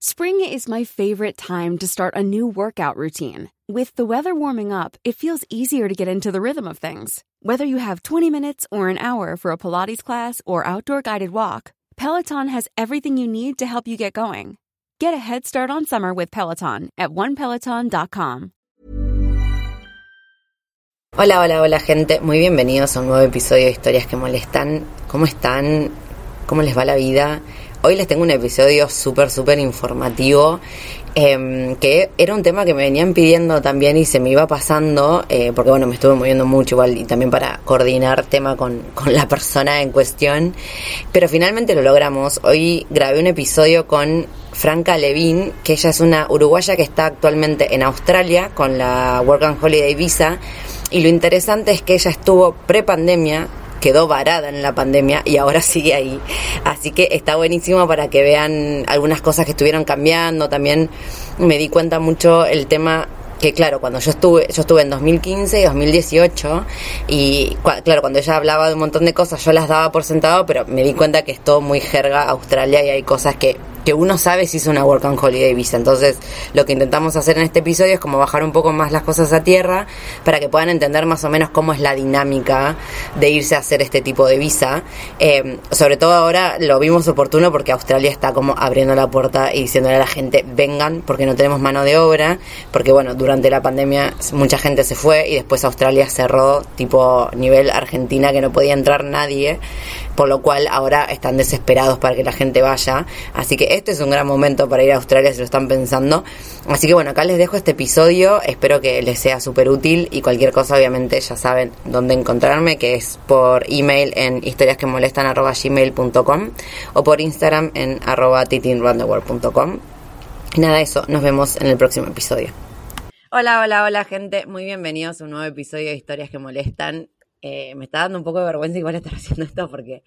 Spring is my favorite time to start a new workout routine. With the weather warming up, it feels easier to get into the rhythm of things. Whether you have 20 minutes or an hour for a Pilates class or outdoor guided walk, Peloton has everything you need to help you get going. Get a head start on summer with Peloton at onepeloton.com. Hola, hola, hola gente, muy bienvenidos a un nuevo episodio de Historias que Molestan. ¿Cómo están? ¿Cómo les va la vida? Hoy les tengo un episodio súper, súper informativo, eh, que era un tema que me venían pidiendo también y se me iba pasando, eh, porque bueno, me estuve moviendo mucho igual y también para coordinar tema con, con la persona en cuestión, pero finalmente lo logramos. Hoy grabé un episodio con Franca Levin, que ella es una uruguaya que está actualmente en Australia con la Work and Holiday Visa, y lo interesante es que ella estuvo pre-pandemia quedó varada en la pandemia y ahora sigue ahí. Así que está buenísimo para que vean algunas cosas que estuvieron cambiando. También me di cuenta mucho el tema que claro, cuando yo estuve, yo estuve en 2015 y 2018 y claro, cuando ella hablaba de un montón de cosas yo las daba por sentado, pero me di cuenta que es todo muy jerga Australia y hay cosas que que uno sabe si es una Work and Holiday Visa. Entonces, lo que intentamos hacer en este episodio es como bajar un poco más las cosas a tierra para que puedan entender más o menos cómo es la dinámica de irse a hacer este tipo de visa. Eh, sobre todo ahora lo vimos oportuno porque Australia está como abriendo la puerta y diciéndole a la gente vengan porque no tenemos mano de obra, porque bueno, durante la pandemia mucha gente se fue y después Australia cerró tipo nivel Argentina que no podía entrar nadie, por lo cual ahora están desesperados para que la gente vaya. Así que este es un gran momento para ir a Australia si lo están pensando. Así que bueno, acá les dejo este episodio, espero que les sea súper útil y cualquier cosa obviamente ya saben dónde encontrarme, que es por email en historiasquemolestan.gmail.com o por Instagram en arroba. Y nada, eso, nos vemos en el próximo episodio. Hola, hola, hola gente, muy bienvenidos a un nuevo episodio de Historias que Molestan. Eh, me está dando un poco de vergüenza igual estar haciendo esto porque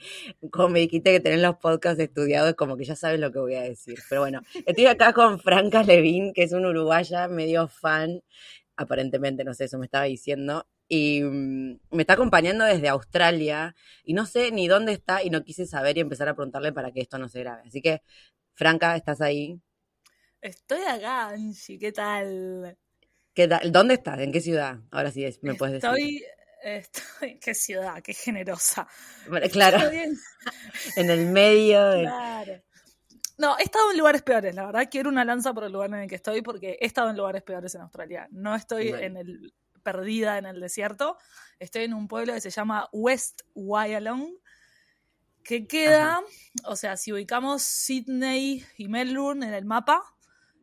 como me dijiste que tenés los podcasts estudiados, como que ya sabes lo que voy a decir. Pero bueno, estoy acá con Franca Levin, que es una uruguaya medio fan, aparentemente, no sé, eso me estaba diciendo, y mm, me está acompañando desde Australia y no sé ni dónde está y no quise saber y empezar a preguntarle para que esto no se grabe. Así que, Franca, ¿estás ahí? Estoy acá, Angie, ¿qué tal? ¿Qué tal? ¿Dónde estás? ¿En qué ciudad? Ahora sí me puedes decir. Estoy Estoy, qué ciudad, qué generosa. claro. en el medio. Claro. No, he estado en lugares peores, la verdad. Quiero una lanza por el lugar en el que estoy porque he estado en lugares peores en Australia. No estoy en el perdida en el desierto. Estoy en un pueblo que se llama West Wyalong, que queda, o sea, si ubicamos Sydney y Melbourne en el mapa,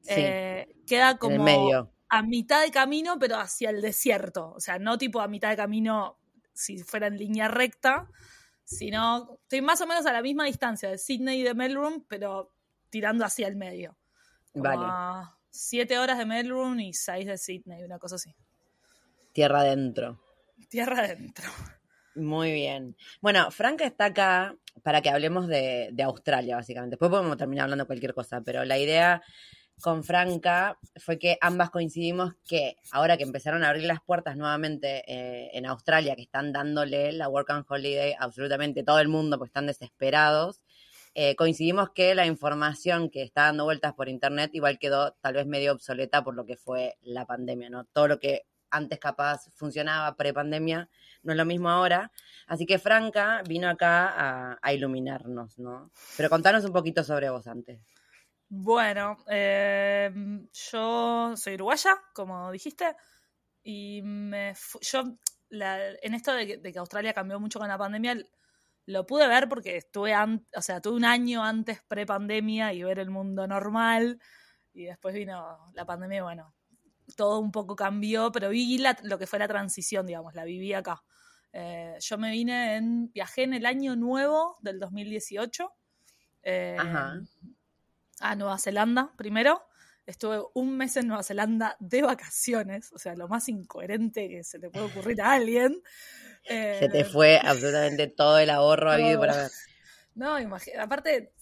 eh, queda como medio a mitad de camino, pero hacia el desierto. O sea, no tipo a mitad de camino si fuera en línea recta, sino estoy más o menos a la misma distancia de Sydney y de Melbourne, pero tirando hacia el medio. vale. siete horas de Melbourne y seis de Sydney, una cosa así. Tierra adentro. Tierra adentro. Muy bien. Bueno, Franca está acá para que hablemos de, de Australia, básicamente. Después podemos terminar hablando de cualquier cosa, pero la idea con Franca fue que ambas coincidimos que ahora que empezaron a abrir las puertas nuevamente eh, en Australia, que están dándole la Work and Holiday absolutamente todo el mundo, porque están desesperados, eh, coincidimos que la información que está dando vueltas por Internet igual quedó tal vez medio obsoleta por lo que fue la pandemia, ¿no? Todo lo que antes capaz funcionaba pre-pandemia no es lo mismo ahora. Así que Franca vino acá a, a iluminarnos, ¿no? Pero contanos un poquito sobre vos antes. Bueno, eh, yo soy uruguaya, como dijiste, y me yo en esto de que, Australia cambió mucho con la pandemia, lo pude ver porque estuve, o sea, tuve un año antes pre-pandemia y ver el mundo normal, y después vino la pandemia y bueno, todo un poco cambió, pero vi lo que fue la transición, digamos, la viví acá. Eh, yo me vine en, viajé en el año nuevo del 2018. Eh, Ajá a Nueva Zelanda primero. Estuve un mes en Nueva Zelanda de vacaciones, o sea, lo más incoherente que se le puede ocurrir a alguien. se te eh, fue absolutamente todo el ahorro habido para ver. No, imagínate, aparte,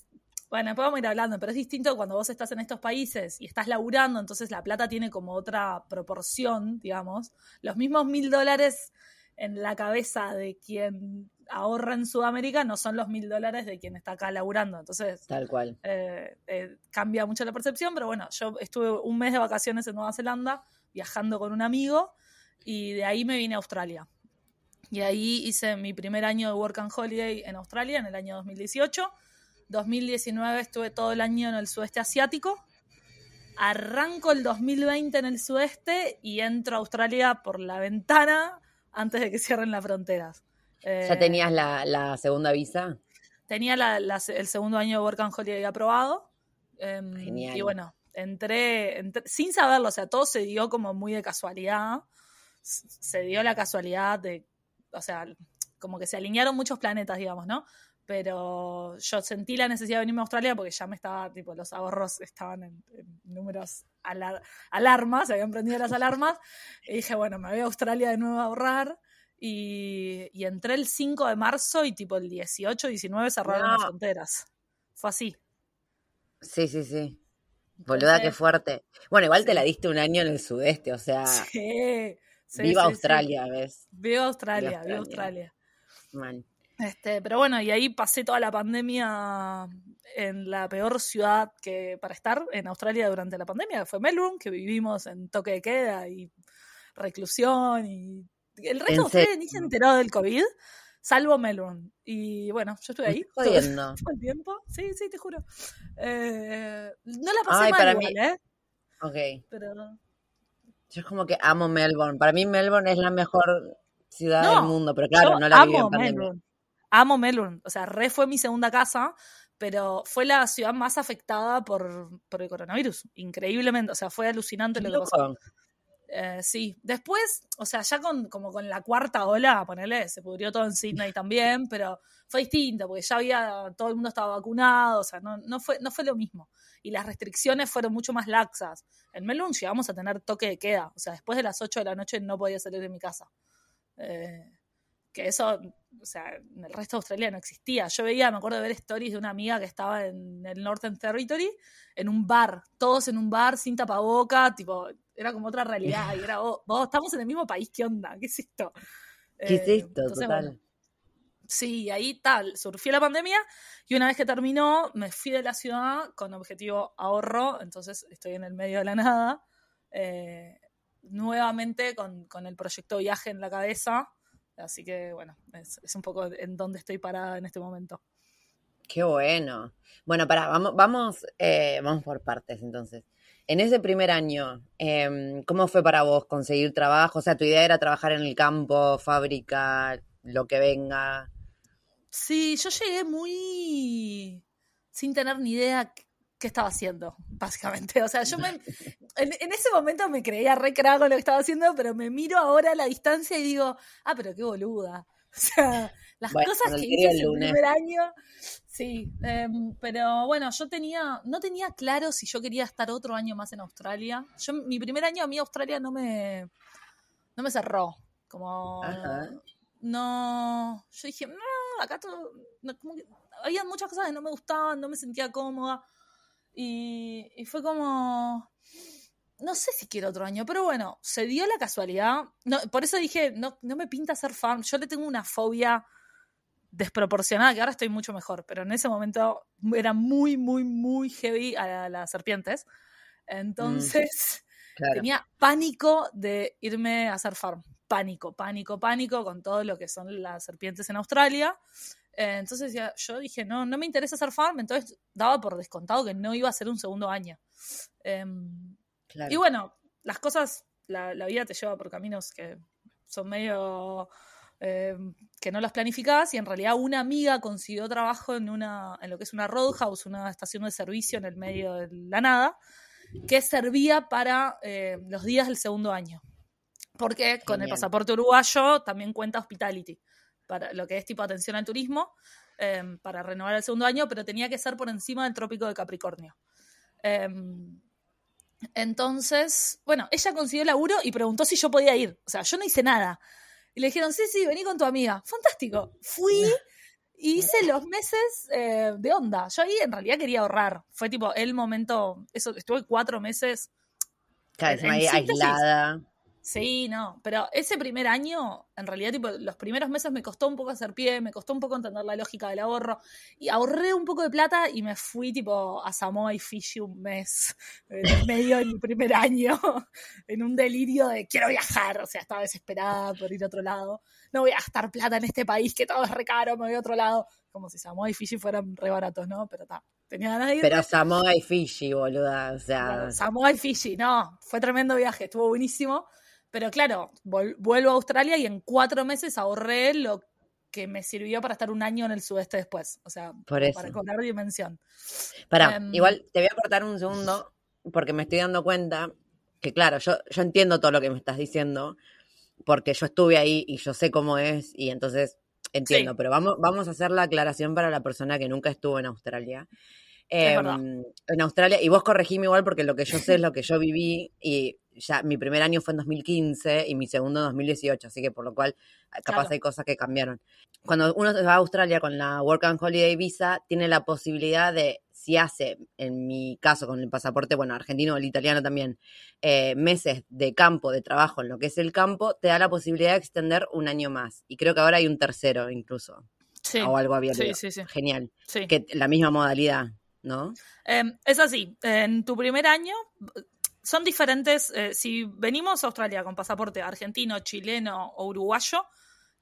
bueno, podemos ir hablando, pero es distinto cuando vos estás en estos países y estás laburando, entonces la plata tiene como otra proporción, digamos. Los mismos mil dólares en la cabeza de quien ahorra en Sudamérica no son los mil dólares de quien está acá laburando. Entonces, tal cual. Eh, eh, cambia mucho la percepción, pero bueno, yo estuve un mes de vacaciones en Nueva Zelanda viajando con un amigo y de ahí me vine a Australia. Y ahí hice mi primer año de Work and Holiday en Australia en el año 2018 2019 estuve todo el año en el sudeste asiático. Arranco el 2020 en el sudeste y entro a Australia por la ventana antes de que cierren las fronteras. ¿Ya eh, tenías la, segunda visa? Tenía el segundo año de Work and Holiday aprobado. Em, Genial. Y bueno, entré, entré, sin saberlo, o sea, todo se dio como muy de casualidad. Se dio la casualidad de, o sea, como que se alinearon muchos planetas, digamos, ¿no? Pero yo sentí la necesidad de venirme a Australia porque ya me estaba, tipo, los ahorros estaban en, números alarmas, se habían prendido las alarmas, y dije, bueno, me voy a Australia de nuevo a ahorrar, y, entré el 5 de marzo y tipo el 18, 19 cerraron las fronteras. Fue así. Sí, sí, sí. Boluda, qué fuerte. Bueno, igual te la diste un año en el sudeste, o sea. Sí, viva Australia, ¿ves? Viva Australia, viva Australia. Este, pero bueno, y ahí pasé toda la pandemia en la peor ciudad que para estar en Australia durante la pandemia, que fue Melbourne, que vivimos en toque de queda y reclusión y el resto de Australia ni se enteró del COVID, salvo Melbourne. Y bueno, yo estuve ahí todo, el tiempo. Sí, sí, te juro. Eh, no la pasé mal igual, ¿eh? Ok. Pero... Yo es como que amo Melbourne. Para mí Melbourne es la mejor ciudad del mundo, pero claro, no la viví en pandemia. Melbourne amo Melbourne, o sea, re fue mi segunda casa, pero fue la ciudad más afectada por, el coronavirus, increíblemente, o sea, fue alucinante lo que pasó. Eh, sí, después, o sea, ya con, como con la cuarta ola, ponele, se pudrió todo en Sydney también, pero fue distinto, porque ya había, todo el mundo estaba vacunado, o sea, no, no, fue, no fue lo mismo. Y las restricciones fueron mucho más laxas. En Melbourne llegamos a tener toque de queda, o sea, después de las 8 de la noche no podía salir de mi casa. Eh, que eso, o sea, en el resto de Australia no existía. Yo veía, me acuerdo de ver stories de una amiga que estaba en el Northern Territory, en un bar, todos en un bar, sin tapaboca, tipo, era como otra realidad. Y era, oh, vos, estamos en el mismo país, ¿qué onda? ¿Qué es esto? ¿Qué es eh, esto? total. sí, ahí tal, surgió la pandemia y una vez que terminó, me fui de la ciudad con objetivo ahorro, entonces estoy en el medio de la nada. Eh, nuevamente con, con, el proyecto viaje en la cabeza, Así que bueno, es, un poco en donde estoy parada en este momento. Qué bueno. Bueno, para, vamos, vamos, eh, vamos por partes entonces. En ese primer año, em, ¿cómo fue para vos conseguir trabajo? O sea, tu idea era trabajar en el campo, fábrica, lo que venga. Sí, yo llegué muy sin tener ni idea qué estaba haciendo, básicamente. O sea, yo me, en, ese momento me creía re con lo que estaba haciendo, pero me miro ahora a la distancia y digo, ah, pero qué boluda. O sea, las cosas que hice el primer año, sí, em, pero bueno, yo tenía, no tenía claro si yo quería estar otro año más en Australia. Yo, mi primer año a mí Australia no me, no me cerró, como, no, yo dije, no, acá todo, como que, había muchas cosas que no me gustaban, no me sentía cómoda. Y, fue como, no sé si quiero otro año, pero bueno, se dio la casualidad. No, por eso dije, no, no me pinta ser farm. Yo le tengo una fobia desproporcionada, que ahora estoy mucho mejor, pero en ese momento era muy, muy, muy heavy a, las serpientes. Entonces mm, tenía pánico de irme a hacer farm. Pánico, pánico, pánico con todo lo que son las serpientes en Australia. Eh, entonces yo dije, no, no me interesa hacer farm, entonces daba por descontado que no iba a ser un segundo año. Em, y bueno, las cosas, la, vida te lleva por caminos que son medio... Em, que no las planificás y en realidad una amiga consiguió trabajo en, una, en lo que es una roadhouse, una estación de servicio en el medio de la nada, que servía para eh, los días del segundo año. Porque con el pasaporte uruguayo también cuenta hospitality para lo que es tipo atención al turismo, em, para renovar el segundo año, pero tenía que ser por encima del trópico de Capricornio. Em, entonces, bueno, ella consiguió laburo y preguntó si yo podía ir. O sea, yo no hice nada. Y le dijeron, sí, sí, vení con tu amiga. Fantástico. Fui y hice los meses eh, de onda. Yo ahí en realidad quería ahorrar. Fue tipo el momento, eso, estuve cuatro meses. Claro, aislada. Sí, no, pero ese primer año, en realidad, tipo, los primeros meses me costó un poco hacer pie, me costó un poco entender la lógica del ahorro, y ahorré un poco de plata y me fui, tipo, a Samoa y Fiji un mes, en medio de mi primer año, en un delirio de quiero viajar, o sea, estaba desesperada por ir a otro lado, no voy a gastar plata en este país que todo es re caro, me voy a otro lado, como si Samoa y Fiji fueran re baratos, ¿no? Pero está, tenía ganas de ir. Pero Samoa y Fiji, boluda, o sea... Samoa y Fiji, no, fue tremendo viaje, estuvo buenísimo, pero claro, vuelvo a Australia y en cuatro meses ahorré lo que me sirvió para estar un año en el sudeste después. O sea, para cobrar dimensión. Para, em, igual te voy a cortar un segundo porque me estoy dando cuenta que, claro, yo, yo entiendo todo lo que me estás diciendo porque yo estuve ahí y yo sé cómo es y entonces entiendo, pero vamos, vamos a hacer la aclaración para la persona que nunca estuvo en Australia. Em, en Australia, y vos corregime igual porque lo que yo sé es lo que yo viví y ya mi primer año fue en 2015 y mi segundo en 2018, así que por lo cual ah, capaz hay cosas que cambiaron. Cuando uno va a Australia con la Work and Holiday Visa, tiene la posibilidad de, si hace, en mi caso con el pasaporte, bueno, argentino o el italiano también, eh, meses de campo, de trabajo en lo que es el campo, te da la posibilidad de extender un año más. Y creo que ahora hay un tercero incluso. Sí. O algo abierto. Sí, sí, sí. Genial. Que la misma modalidad. ¿No? Em, es así, en tu primer año son diferentes. Eh, si venimos a Australia con pasaporte argentino, chileno o uruguayo,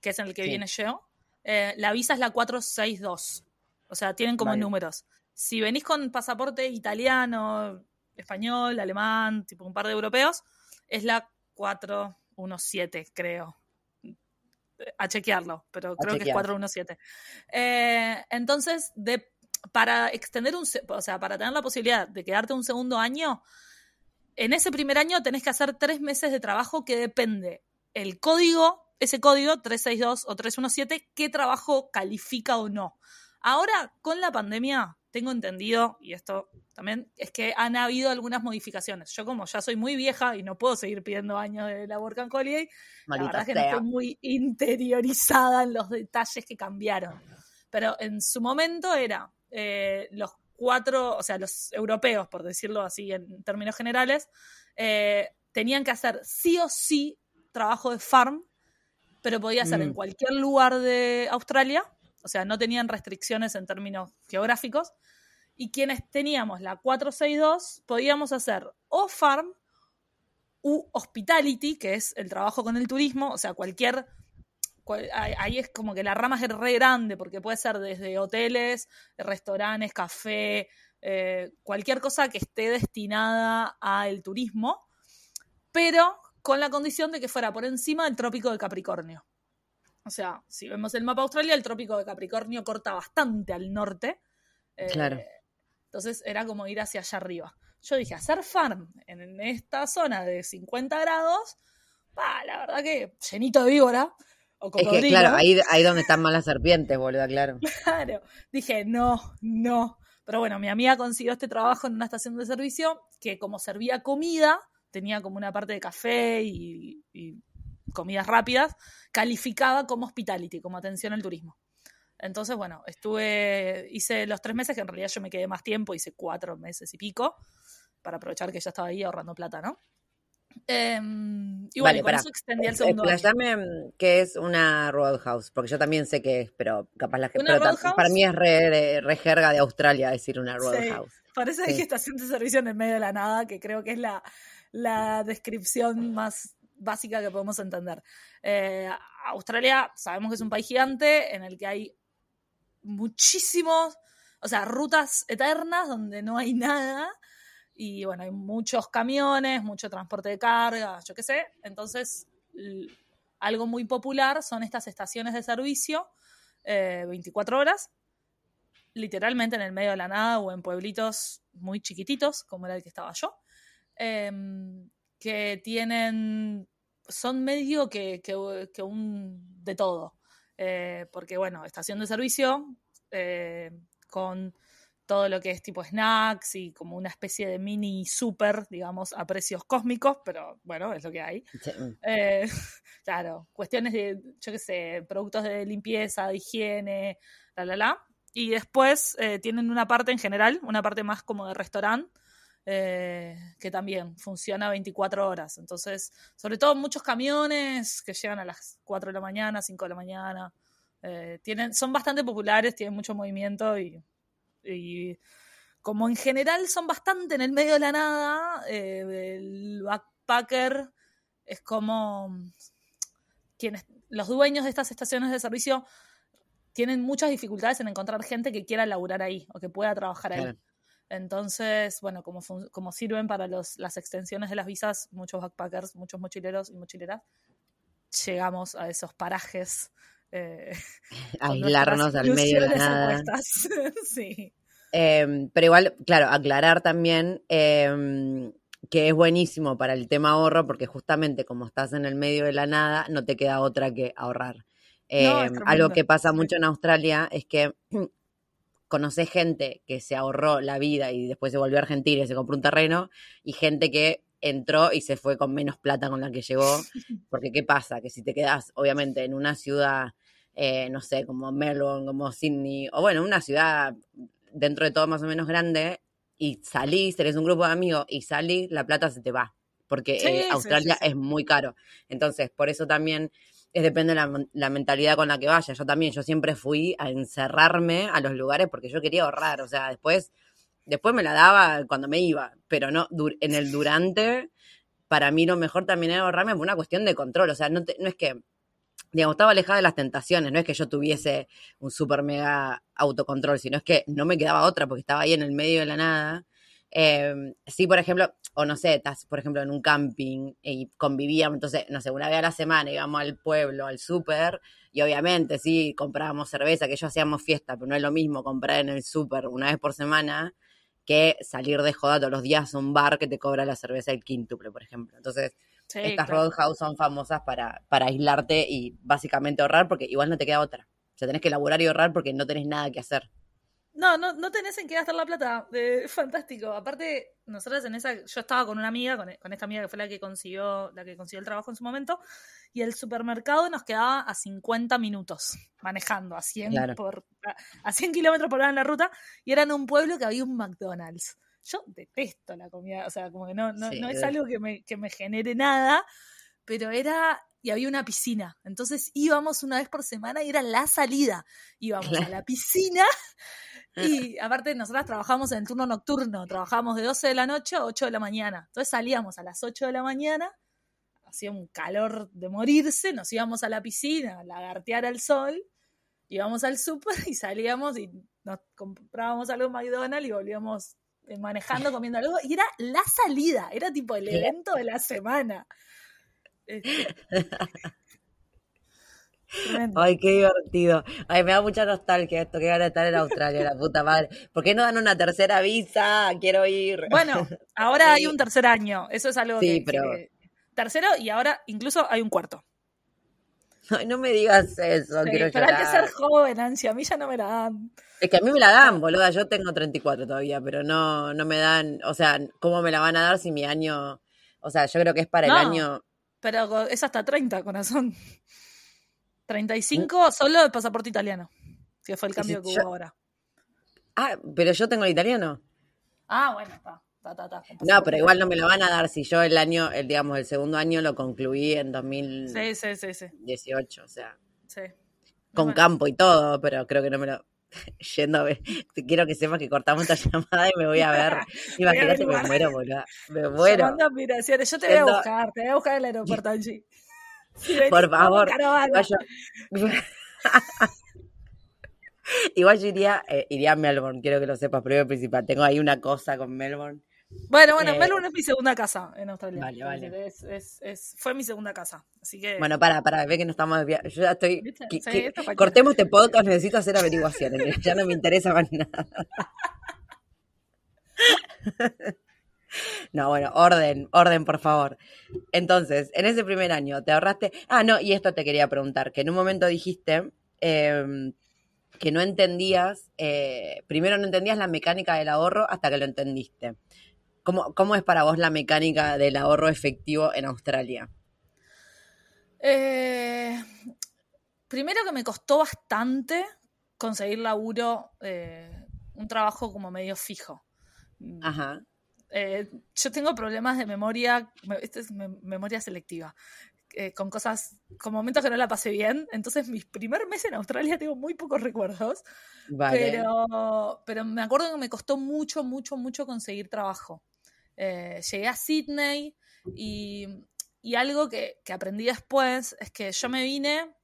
que es en el que viene yo, eh, la visa es la 462. O sea, tienen como números. Si venís con pasaporte italiano, español, alemán, tipo un par de europeos, es la 417, creo. A chequearlo, pero creo que es 417. Eh, entonces, de, para extender un, o sea, para tener la posibilidad de quedarte un segundo año, en ese primer año tenés que hacer tres meses de trabajo que depende el código, ese código 362 o 317, qué trabajo califica o no. Ahora, con la pandemia, tengo entendido, y esto también, es que han habido algunas modificaciones. Yo como ya soy muy vieja y no puedo seguir pidiendo años de la Work and Holiday, la verdad es que no estoy muy interiorizada en los detalles que cambiaron. Pero en su momento era eh, los cuatro, o sea, los europeos, por decirlo así en términos generales, eh, tenían que hacer sí o sí trabajo de farm, pero podía ser en mm. cualquier lugar de Australia, o sea, no tenían restricciones en términos geográficos, y quienes teníamos la 462 podíamos hacer o farm u hospitality, que es el trabajo con el turismo, o sea, cualquier ahí es como que la rama es re grande, porque puede ser desde hoteles, restaurantes, café, eh, cualquier cosa que esté destinada al turismo, pero con la condición de que fuera por encima del trópico de Capricornio. O sea, si vemos el mapa Australia, el trópico de Capricornio corta bastante al norte. Eh, claro. Entonces era como ir hacia allá arriba. Yo dije, hacer farm en esta zona de 50 grados, la verdad que llenito de víbora, es que, claro, ahí, ahí donde están más las serpientes, boludo, claro. Claro. Dije, no, no. Pero bueno, mi amiga consiguió este trabajo en una estación de servicio que como servía comida, tenía como una parte de café y, comidas rápidas, calificaba como hospitality, como atención al turismo. Entonces, bueno, estuve, hice los tres meses, que en realidad yo me quedé más tiempo, hice cuatro meses y pico, para aprovechar que ya estaba ahí ahorrando plata, ¿no? Eh, y bueno, vale, eso extendí el segundo Explayame qué es una Roadhouse, porque yo también sé qué es, pero capaz la gente. Para mí es re, re, jerga de Australia decir una Roadhouse. Sí, parece que estación de servicio en el medio de la nada, que creo que es la, la descripción más básica que podemos entender. Eh, Australia sabemos que es un país gigante en el que hay muchísimos, o sea, rutas eternas donde no hay nada y bueno, hay muchos camiones, mucho transporte de carga, yo qué sé. Entonces, algo muy popular son estas estaciones de servicio, 24 eh, horas, literalmente en el medio de la nada o en pueblitos muy chiquititos, como era el que estaba yo, em, que tienen, son medio que, que, un de todo. Eh, porque bueno, estación de servicio eh, con todo lo que es tipo snacks y como una especie de mini super, digamos, a precios cósmicos, pero bueno, es lo que hay. Eh, claro, cuestiones de, yo qué sé, productos de limpieza, de higiene, la, la, la. Y después eh, tienen una parte en general, una parte más como de restaurante, eh, que también funciona 24 horas. Entonces, sobre todo muchos camiones que llegan a las 4 de la mañana, 5 de la mañana. tienen, son bastante populares, tienen mucho movimiento y y como en general son bastante en el medio de la nada, eh, el backpacker es como quienes, los dueños de estas estaciones de servicio tienen muchas dificultades en encontrar gente que quiera laburar ahí o que pueda trabajar ahí. Entonces, bueno, como, como sirven para los, las extensiones de las visas, muchos backpackers, muchos mochileros y mochileras, llegamos a esos parajes eh, aislarnos al medio de la nada. sí. Em, pero igual, claro, aclarar también em, que es buenísimo para el tema ahorro, porque justamente como estás en el medio de la nada, no te queda otra que ahorrar. Em, algo que pasa mucho en Australia es que conoces gente que se ahorró la vida y después se volvió a Argentina y se compró un terreno, y gente que entró y se fue con menos plata con la que llegó, porque ¿qué pasa? Que si te quedas, obviamente, en una ciudad eh, no sé, como Melbourne, como Sydney, o bueno, una ciudad dentro de todo más o menos grande, y salís, tenés un grupo de amigos y salís, la plata se te va, porque eh, Australia es muy caro. Entonces, por eso también es depende de la, la, mentalidad con la que vaya. Yo también, yo siempre fui a encerrarme a los lugares porque yo quería ahorrar, o sea, después, después me la daba cuando me iba, pero no, en el durante, para mí lo mejor también era ahorrarme por una cuestión de control, o sea, no, no es que digamos, estaba alejada de las tentaciones, no es que yo tuviese un super mega autocontrol, sino es que no me quedaba otra porque estaba ahí en el medio de la nada. Eh, sí, por ejemplo, o no sé, estás, por ejemplo, en un camping y convivíamos, entonces, no sé, una vez a la semana íbamos al pueblo, al súper, y obviamente, sí, comprábamos cerveza, que ellos hacíamos fiesta, pero no es lo mismo comprar en el súper una vez por semana que salir de joda todos los días a un bar que te cobra la cerveza el quíntuple, por ejemplo. Entonces, estas roadhouse son famosas para, para aislarte y básicamente ahorrar porque igual no te queda otra. O sea, tenés que elaborar y ahorrar porque no tenés nada que hacer. No, no, no tenés en qué gastar la plata. fantástico. Aparte, nosotras en esa, yo estaba con una amiga, con, esta amiga que fue la que consiguió, la que consiguió el trabajo en su momento, y el supermercado nos quedaba a 50 minutos manejando, a 100 por, a 100 kilómetros por hora en la ruta, y era en un pueblo que había un McDonald's yo detesto la comida, o sea, como que no, no, no es algo que me, que me genere nada, pero era, y había una piscina, entonces íbamos una vez por semana y era la salida, íbamos a la piscina y aparte nosotras trabajamos en el turno nocturno, trabajamos de 12 de la noche a 8 de la mañana, entonces salíamos a las 8 de la mañana, hacía un calor de morirse, nos íbamos a la piscina, a lagartear al sol, íbamos al súper y salíamos y nos comprábamos algo en McDonald's y volvíamos manejando, comiendo algo, y era la salida, era tipo el evento de la semana. Este, Ay, qué divertido. Ay, me da mucha nostalgia esto, que van a estar en Australia, la puta madre. ¿Por qué no dan una tercera visa? Quiero ir. Bueno, ahora hay un tercer año, eso es algo sí, pero... Tercero y ahora incluso hay un cuarto. Ay, no me digas eso, quiero pero hay que ser joven, ansia, a mí ya no me la dan. Es que a mí me la dan, boluda, yo tengo 34 todavía, pero no, no me dan, o sea, ¿cómo me la van a dar si mi año, o sea, yo creo que es para el año... Pero es hasta 30, corazón. 35 solo el pasaporte italiano, que fue el cambio que hubo ahora. Ah, pero yo tengo el italiano. Ah, bueno, está. No, pero igual no me lo van a dar si yo el año, el digamos, el segundo año lo concluí en 2018, o sea. Sí. Con campo y todo, pero creo que no me lo. Yendo a ver, quiero que sepas que cortamos esta llamada y me voy a ver. Imagínate, me muero, boludo. Me muero. Yo te voy a buscar, te voy a buscar en el aeropuerto allí. Por favor. Igual yo iría, eh, iría a Melbourne, quiero que lo sepas, primero principal. Tengo ahí una cosa con Melbourne bueno, bueno, eh, Melbourne es mi segunda casa en Australia. Vale, vale. Es, fue mi segunda casa. Así que. Bueno, para, para, ve que no estamos. Yo ya estoy. cortemos este podcast, necesito hacer averiguaciones. ya no me interesa más nada. No, bueno, orden, orden, por favor. Entonces, en ese primer año, ¿te ahorraste? Ah, no, y esto te quería preguntar, que en un momento dijiste em, que no entendías, eh, primero no entendías la mecánica del ahorro hasta que lo entendiste. ¿Cómo, ¿Cómo es para vos la mecánica del ahorro efectivo en Australia? Eh, primero que me costó bastante conseguir laburo, eh, un trabajo como medio fijo. Ajá. Eh, yo tengo problemas de memoria, esta es memoria selectiva, eh, con cosas, con momentos que no la pasé bien. Entonces, mis primer mes en Australia tengo muy pocos recuerdos. Pero, pero me acuerdo que me costó mucho, mucho, mucho conseguir trabajo. Llegué a Sydney y, y algo que, que aprendí después es que yo me vine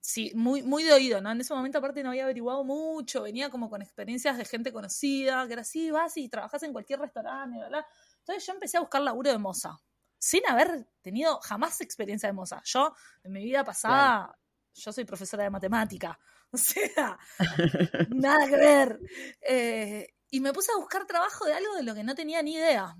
sí, muy, muy de oído, ¿no? En ese momento aparte no había averiguado mucho, venía como con experiencias de gente conocida, que era así, vas y trabajas en cualquier restaurante, ¿verdad? Entonces yo empecé a buscar laburo de moza, sin haber tenido jamás experiencia de moza. Yo, en mi vida pasada, yo soy profesora de matemática, o sea, nada que ver. Eh, y me puse a buscar trabajo de algo de lo que no tenía ni idea.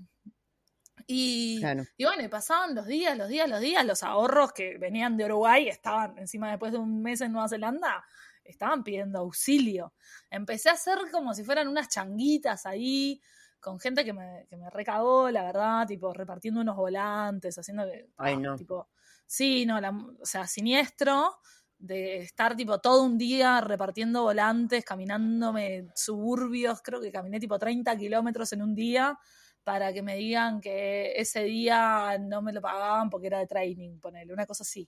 Y, y, bueno, pasaban los días, los días, los días, los ahorros que venían de Uruguay estaban encima después de un mes en Nueva Zelanda, estaban pidiendo auxilio. Empecé a hacer como si fueran unas changuitas ahí, con gente que me, que me recagó, la verdad, tipo repartiendo unos volantes, haciendo que... Ay, no. Tipo, sí, no, o sea, siniestro de estar tipo todo un día repartiendo volantes, caminándome suburbios, creo que caminé tipo 30 kilómetros en un día para que me digan que ese día no me lo pagaban porque era de training, ponerle, una cosa así.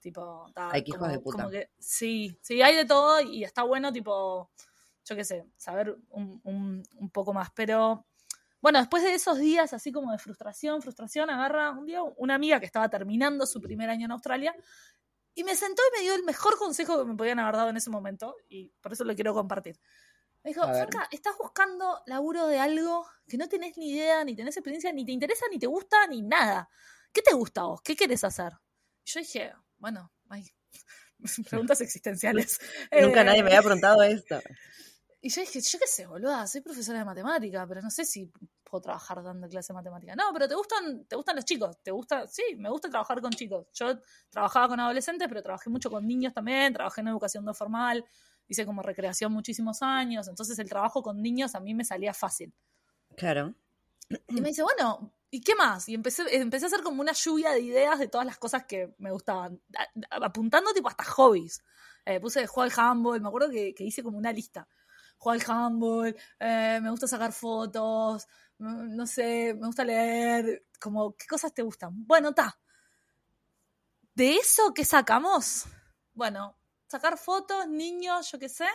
Tipo, hay que de puta. sí, sí, hay de todo y está bueno, tipo, yo qué sé, saber un, un, poco más. Pero bueno, después de esos días así como de frustración, frustración, agarra un día una amiga que estaba terminando su primer año en Australia y me sentó y me dio el mejor consejo que me podían haber dado en ese momento y por eso lo quiero compartir. Me dijo, Franca, estás buscando laburo de algo que no tenés ni idea, ni tenés experiencia, ni te interesa, ni te gusta, ni nada. ¿Qué te gusta a vos? ¿Qué querés hacer? yo dije, bueno, hay preguntas existenciales. Nunca eh, nadie me había preguntado esto. Y yo dije, yo qué sé, boluda, soy profesora de matemática, pero no sé si puedo trabajar dando clase de matemática. No, pero te gustan, te gustan los chicos, te gusta, sí, me gusta trabajar con chicos. Yo trabajaba con adolescentes, pero trabajé mucho con niños también, trabajé en educación no formal, hice como recreación muchísimos años, entonces el trabajo con niños a mí me salía fácil. Claro. Y me dice, bueno, ¿y qué más? Y empecé, empecé a hacer como una lluvia de ideas de todas las cosas que me gustaban, apuntando tipo hasta hobbies. Eh, puse jugar al handball, me acuerdo que, hice como una lista. Jugar al handball, eh, me gusta sacar fotos, no sé, me gusta leer, como, ¿qué cosas te gustan? Bueno, está. ¿De eso qué sacamos? Bueno, sacar fotos, niños, yo qué sé.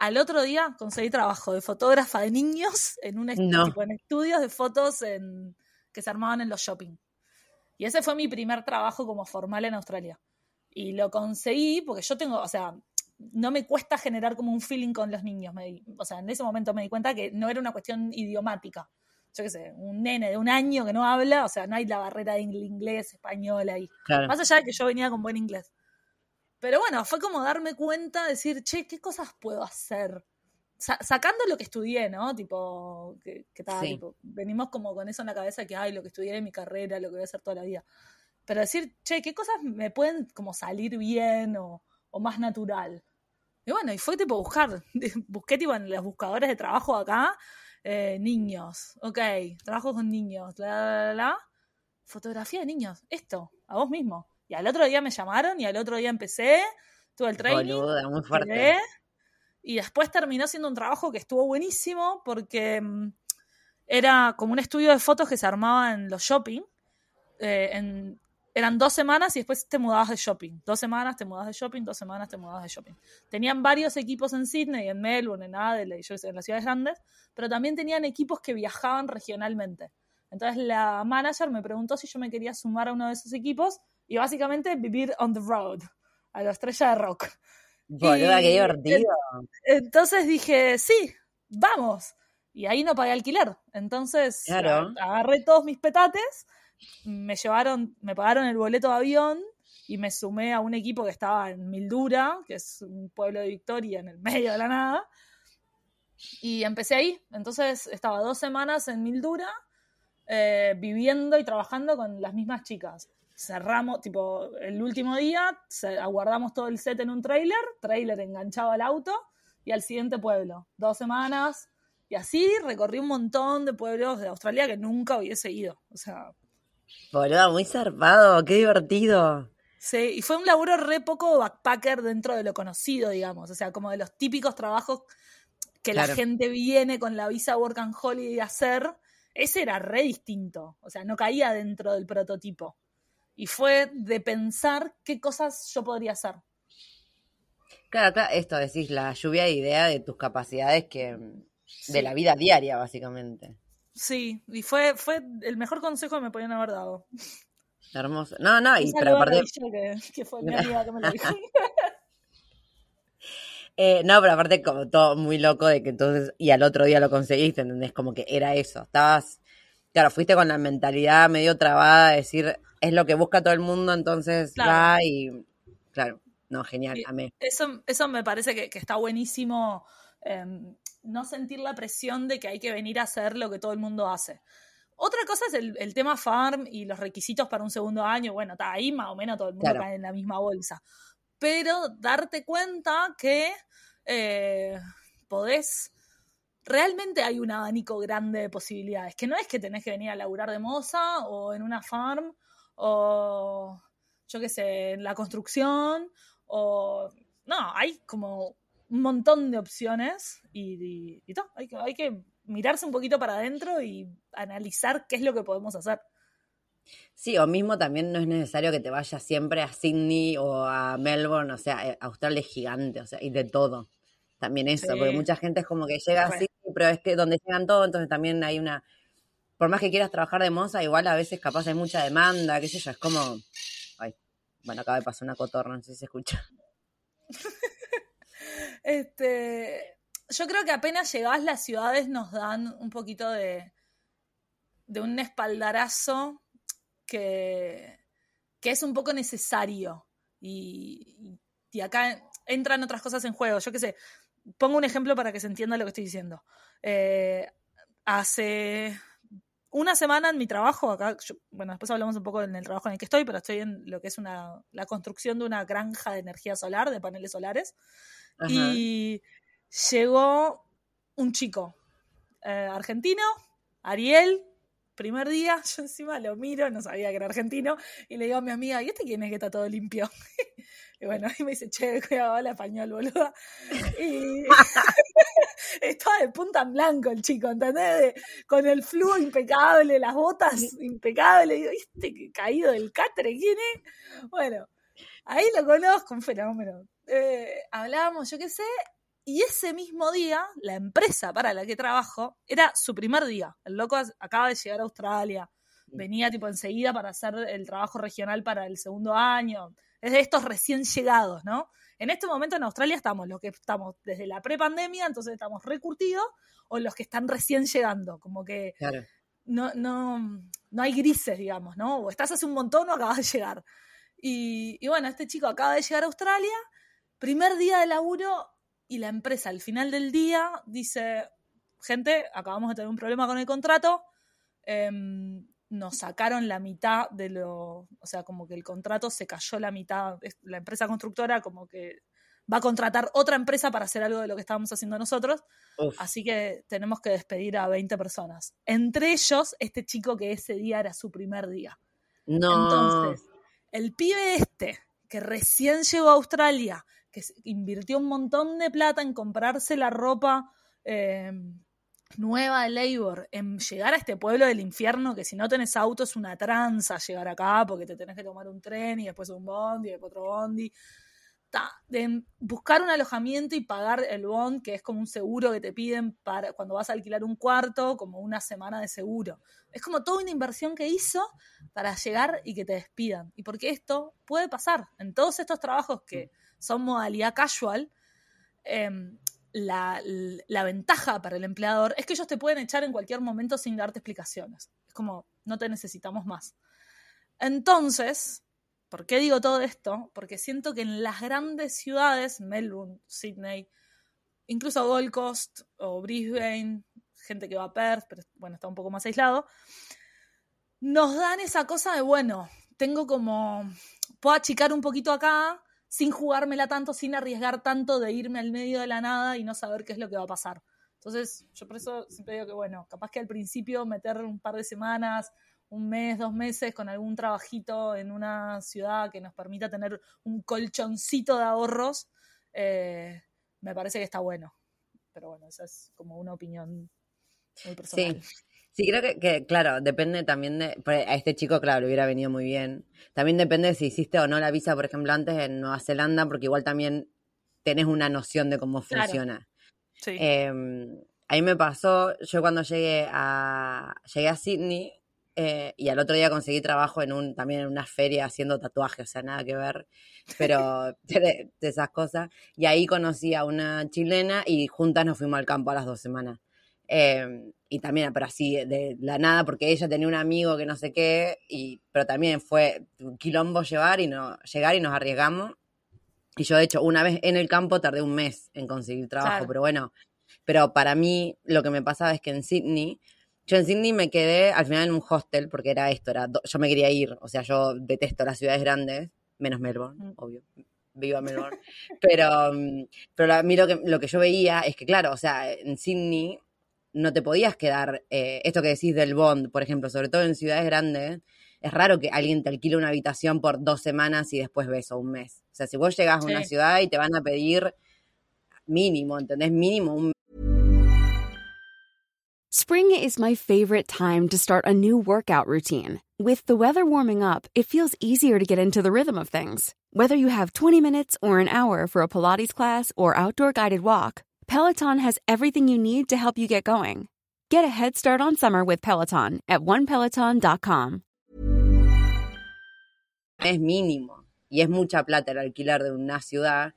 Al otro día conseguí trabajo de fotógrafa de niños en un en estudios de fotos en, que se armaban en los shopping. Y ese fue mi primer trabajo como formal en Australia. Y lo conseguí porque yo tengo, o sea, no me cuesta generar como un feeling con los niños. o sea, en ese momento me di cuenta que no era una cuestión idiomática. Yo qué sé, un nene de un año que no habla, o sea, no hay la barrera de inglés, español ahí. Más allá de que yo venía con buen inglés. Pero bueno, fue como darme cuenta, decir, che, ¿qué cosas puedo hacer? sacando lo que estudié, ¿no? Tipo, que, tal, tipo, venimos como con eso en la cabeza que, ay, lo que estudié en mi carrera, lo que voy a hacer toda la vida. Pero decir, che, ¿qué cosas me pueden como salir bien o, más natural? Y bueno, y fue tipo buscar, busqué tipo en los buscadores de trabajo acá, eh, niños, ok, trabajo con niños, la, la, la, fotografía de niños, esto, a vos mismo. Y al otro día me llamaron y al otro día empecé, tuve el training. muy fuerte. y después terminó siendo un trabajo que estuvo buenísimo porque mm, era como un estudio de fotos que se armaba en los shopping. Eh, eran dos semanas y después te mudabas de shopping. Dos semanas te mudabas de shopping, dos semanas te mudabas de shopping. Tenían varios equipos en Sydney, en Melbourne, en Adelaide, en las ciudades grandes, pero también tenían equipos que viajaban regionalmente. Entonces la manager me preguntó si yo me quería sumar a uno de esos equipos y básicamente vivir on the road, a la estrella de rock. Boluda, qué divertido. Entonces dije, sí, vamos. Y ahí no pagué alquiler. Entonces agarré todos mis petates, me llevaron, me pagaron el boleto de avión y me sumé a un equipo que estaba en Mildura, que es un pueblo de Victoria en el medio de la nada. Y empecé ahí. Entonces estaba dos semanas en Mildura, eh, viviendo y trabajando con las mismas chicas cerramos, tipo, el último día, aguardamos todo el set en un trailer, trailer enganchado al auto, y al siguiente pueblo. Dos semanas, y así recorrí un montón de pueblos de Australia que nunca hubiese ido. O sea. Boludo, muy zarpado, qué divertido. Sí, y fue un laburo re poco backpacker dentro de lo conocido, digamos. O sea, como de los típicos trabajos que la gente viene con la visa Work and Holiday a hacer. Ese era re distinto. O sea, no caía dentro del prototipo. Y fue de pensar qué cosas yo podría hacer. Claro, claro, esto decís, la lluvia de idea de tus capacidades que de la vida diaria, básicamente. Sí, y fue, fue el mejor consejo que me podían haber dado. Hermoso. No, no, y pero aparte. Que, fue mi amiga que me lo dijo. Eh, no, pero aparte como todo muy loco de que entonces, y al otro día lo conseguiste, ¿entendés? Como que era eso, estabas, claro, fuiste con la mentalidad medio trabada de decir, es lo que busca todo el mundo, entonces va y, claro, no, genial, amé. Eso, eso me parece que, está buenísimo, em, no sentir la presión de que hay que venir a hacer lo que todo el mundo hace. Otra cosa es el, tema farm y los requisitos para un segundo año. Bueno, está ahí más o menos todo el mundo cae en la misma bolsa. Pero darte cuenta que eh, podés. Realmente hay un abanico grande de posibilidades. Que no es que tenés que venir a laburar de moza o en una farm o yo qué sé, en la construcción o. No, hay como un montón de opciones y, y, todo. Hay que, hay que mirarse un poquito para adentro y analizar qué es lo que podemos hacer. Sí, o mismo también no es necesario que te vayas siempre a Sydney o a Melbourne, o sea, eh, Australia es gigante, o sea, y de todo. También eso, porque mucha gente es como que llega a Sydney, pero es que donde llegan todos, entonces también hay una, por más que quieras trabajar de moza, igual a veces capaz hay mucha demanda, qué sé yo, es como, ay, bueno, acaba de pasar una cotorra, no sé si se escucha. Este, yo creo que apenas llegás las ciudades nos dan un poquito de, de un espaldarazo que, que es un poco necesario. Y, y, acá entran otras cosas en juego. Yo qué sé, pongo un ejemplo para que se entienda lo que estoy diciendo. Eh, hace una semana en mi trabajo, acá, bueno, después hablamos un poco en el trabajo en el que estoy, pero estoy en lo que es una, la construcción de una granja de energía solar, de paneles solares. Y llegó un chico eh, argentino, Ariel, primer día, yo encima lo miro, no sabía que era argentino, y le digo a mi amiga, ¿y este quién es que está todo limpio? y bueno, ahí me dice, che, cuidado, la español, boluda. Y estaba de punta en blanco el chico, ¿entendés? con el flujo impecable, las botas impecables, y digo, ¿este caído del catre quién es? Bueno, ahí lo conozco, un fenómeno. Eh, hablábamos, yo qué sé, y ese mismo día, la empresa para la que trabajo, era su primer día. El loco acaba de llegar a Australia, venía tipo enseguida para hacer el trabajo regional para el segundo año. Es de estos recién llegados, ¿no? En este momento en Australia estamos los que estamos desde la prepandemia, entonces estamos recurtidos, o los que están recién llegando, como que no, no, no hay grises, digamos, ¿no? O estás hace un montón o acabas de llegar. Y, y bueno, este chico acaba de llegar a Australia, Primer día de laburo y la empresa al final del día dice, gente, acabamos de tener un problema con el contrato, em, nos sacaron la mitad de lo, o sea, como que el contrato se cayó la mitad, la empresa constructora como que va a contratar otra empresa para hacer algo de lo que estábamos haciendo nosotros, así que tenemos que despedir a 20 personas, entre ellos este chico que ese día era su primer día. No. Entonces, el pibe este, que recién llegó a Australia, que invirtió un montón de plata en comprarse la ropa eh, nueva de Labor, en llegar a este pueblo del infierno, que si no tenés auto es una tranza llegar acá, porque te tenés que tomar un tren y después un bondi y después otro bondi. de buscar un alojamiento y pagar el bond, que es como un seguro que te piden para cuando vas a alquilar un cuarto, como una semana de seguro. Es como toda una inversión que hizo para llegar y que te despidan. Y porque esto puede pasar en todos estos trabajos que son modalidad casual, em, la, ventaja para el empleador es que ellos te pueden echar en cualquier momento sin darte explicaciones. Es como, no te necesitamos más. Entonces, ¿por qué digo todo esto? Porque siento que en las grandes ciudades, Melbourne, Sydney, incluso Gold Coast o Brisbane, gente que va a Perth, pero bueno, está un poco más aislado, nos dan esa cosa de, bueno, tengo como, puedo achicar un poquito acá sin jugármela tanto, sin arriesgar tanto de irme al medio de la nada y no saber qué es lo que va a pasar. Entonces, yo por eso siempre digo que, bueno, capaz que al principio meter un par de semanas, un mes, dos meses con algún trabajito en una ciudad que nos permita tener un colchoncito de ahorros, eh, me parece que está bueno. Pero bueno, esa es como una opinión muy personal. Sí. Sí, creo que, claro, depende también de. A este chico, claro, le hubiera venido muy bien. También depende de si hiciste o no la visa, por ejemplo, antes en Nueva Zelanda, porque igual también tenés una noción de cómo funciona. Sí. Em, a mí me pasó, yo cuando llegué a, llegué a Sydney eh, y al otro día conseguí trabajo en un, también en una feria haciendo tatuajes, o sea, nada que ver, pero de, esas cosas. Y ahí conocí a una chilena y juntas nos fuimos al campo a las dos semanas. Em, y también, pero así de la nada, porque ella tenía un amigo que no sé qué, y, pero también fue un quilombo llevar y no, llegar y nos arriesgamos. Y yo, de hecho, una vez en el campo tardé un mes en conseguir trabajo, pero bueno, pero para mí lo que me pasaba es que en Sydney, yo en Sydney me quedé al final en un hostel, porque era esto, era, yo me quería ir, o sea, yo detesto las ciudades grandes, menos Melbourne, mm. obvio, viva Melbourne, pero, mm, pero a mí lo que, lo que yo veía es que, claro, o sea, en Sydney no te podías quedar, eh, esto que decís del bond, por ejemplo, sobre todo en ciudades grandes, es raro que alguien te alquile una habitación por dos semanas y después ves o un mes. O sea, si vos llegas a una ciudad y te van a pedir mínimo, ¿entendés? Mínimo un Spring is my favorite time to start a new workout routine. With the weather warming up, it feels easier to get into the rhythm of things. Whether you have 20 minutes or an hour for a Pilates class or outdoor guided walk, Peloton has everything you need to help you get going. Get a head start on summer with Peloton at onepeloton.com. Es mínimo y es mucha plata el alquiler de una ciudad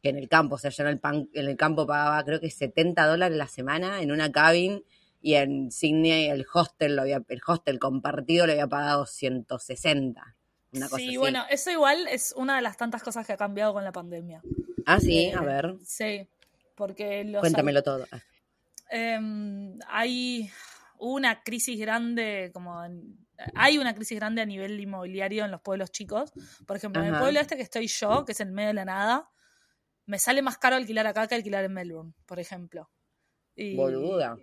que en el campo, o sea, yo en el, pan, en el campo pagaba creo que 70 dólares la semana en una cabin y en Sydney el hostel, lo había, el hostel compartido le había pagado 160. Una cosa sí, bueno, eso igual es una de las tantas cosas que ha cambiado con la pandemia. Ah, sí, a eh, ver. Sí, porque los, Cuéntamelo todo. Em, hay una crisis grande, como hay una crisis grande a nivel inmobiliario en los pueblos chicos. Por ejemplo, en el pueblo este que estoy yo, que es en medio de la nada, me sale más caro alquilar acá que alquilar en Melbourne, por ejemplo. Boluda.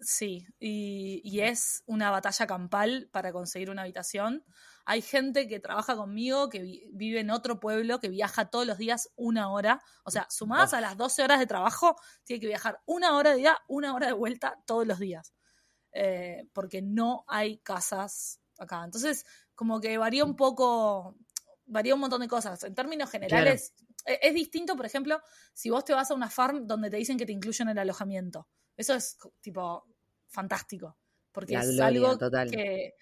Sí, y, y, es una batalla campal para conseguir una habitación. Hay gente que trabaja conmigo, que vive en otro pueblo, que viaja todos los días una hora. O sea, sumadas a las 12 horas de trabajo, tiene que viajar una hora de día, una hora de vuelta todos los días. Eh, porque no hay casas acá. Entonces, como que varía un poco, varía un montón de cosas. En términos generales, e, es, distinto, por ejemplo, si vos te vas a una farm donde te dicen que te incluyen el alojamiento. Eso es tipo fantástico. Porque es algo que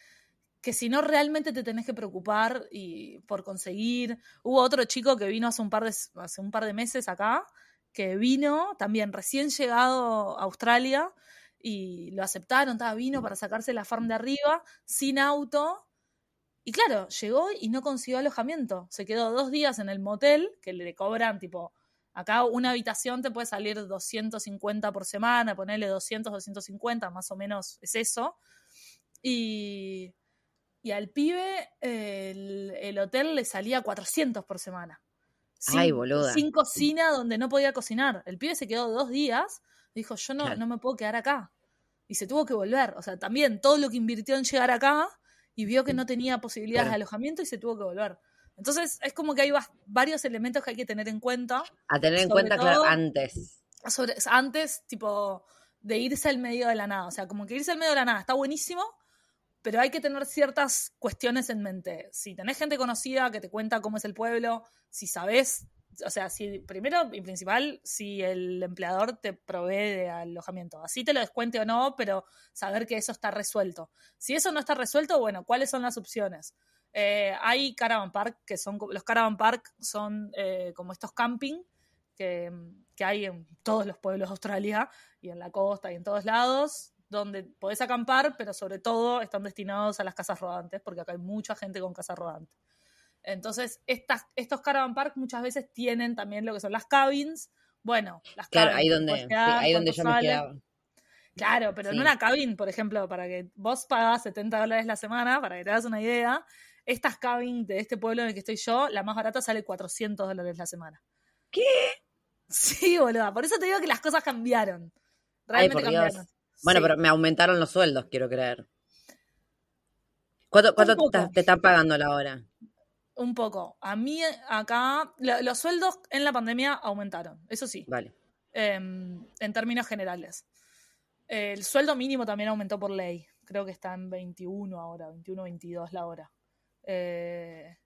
que si no realmente te tenés que preocupar y por conseguir. Hubo otro chico que vino hace un par de, hace un par de meses acá, que vino también recién llegado a Australia y lo aceptaron, estaba vino para sacarse la farm de arriba, sin auto. Y claro, llegó y no consiguió alojamiento. Se quedó dos días en el motel, que le cobran tipo, acá una habitación te puede salir 250 por semana, ponerle 200, 250, más o menos es eso. Y y al pibe el, hotel le salía 400 por semana. Sin, Ay, boluda. Sin cocina donde no podía cocinar. El pibe se quedó dos días, dijo, yo no, no me puedo quedar acá. Y se tuvo que volver. O sea, también todo lo que invirtió en llegar acá y vio que no tenía posibilidades de alojamiento y se tuvo que volver. Entonces, es como que hay varios elementos que hay que tener en cuenta. A tener en cuenta, claro, antes. antes, tipo, de irse al medio de la nada. O sea, como que irse al medio de la nada está buenísimo, pero hay que tener ciertas cuestiones en mente. Si tenés gente conocida que te cuenta cómo es el pueblo, si sabés, o sea, si primero y principal, si el empleador te provee de alojamiento, así te lo descuente o no, pero saber que eso está resuelto. Si eso no está resuelto, bueno, ¿cuáles son las opciones? Eh, hay caravan park, que son los caravan park son eh, como estos camping que, que hay en todos los pueblos de Australia y en la costa y en todos lados donde podés acampar, pero sobre todo están destinados a las casas rodantes, porque acá hay mucha gente con casa rodante. Entonces, estas, estos caravan park muchas veces tienen también lo que son las cabins. Bueno, las claro, ahí donde, ahí donde yo me quedaba. Claro, pero en una cabin, por ejemplo, para que vos pagas 70 dólares la semana, para que te hagas una idea, Estas cabin de este pueblo en el que estoy yo, la más barata sale 400 dólares la semana. ¿Qué? Sí, boluda. Por eso te digo que las cosas cambiaron. Realmente Dios. Bueno, Sí. pero me aumentaron los sueldos, quiero creer. ¿Cuánto, cuánto te, te están pagando la hora? Un poco. A mí acá, lo- los sueldos en la pandemia aumentaron, eso sí, Vale. em, en términos generales. El sueldo mínimo también aumentó por ley. Creo que está en 21 ahora, 21, 22 la hora. Eh,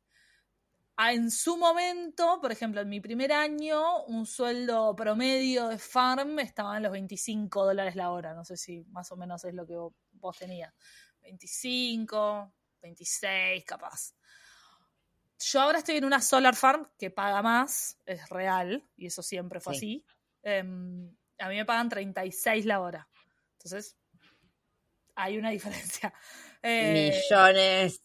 en su momento, por ejemplo, en mi primer año, un sueldo promedio de farm estaba en los 25 dólares la hora. No sé si más o menos es lo que vos- tenías. 25, 26 capaz. Yo ahora estoy en una solar farm que paga más, es real, y eso siempre fue Sí. así. Em, a mí me pagan 36 la hora. Entonces, hay una diferencia. Eh, millones.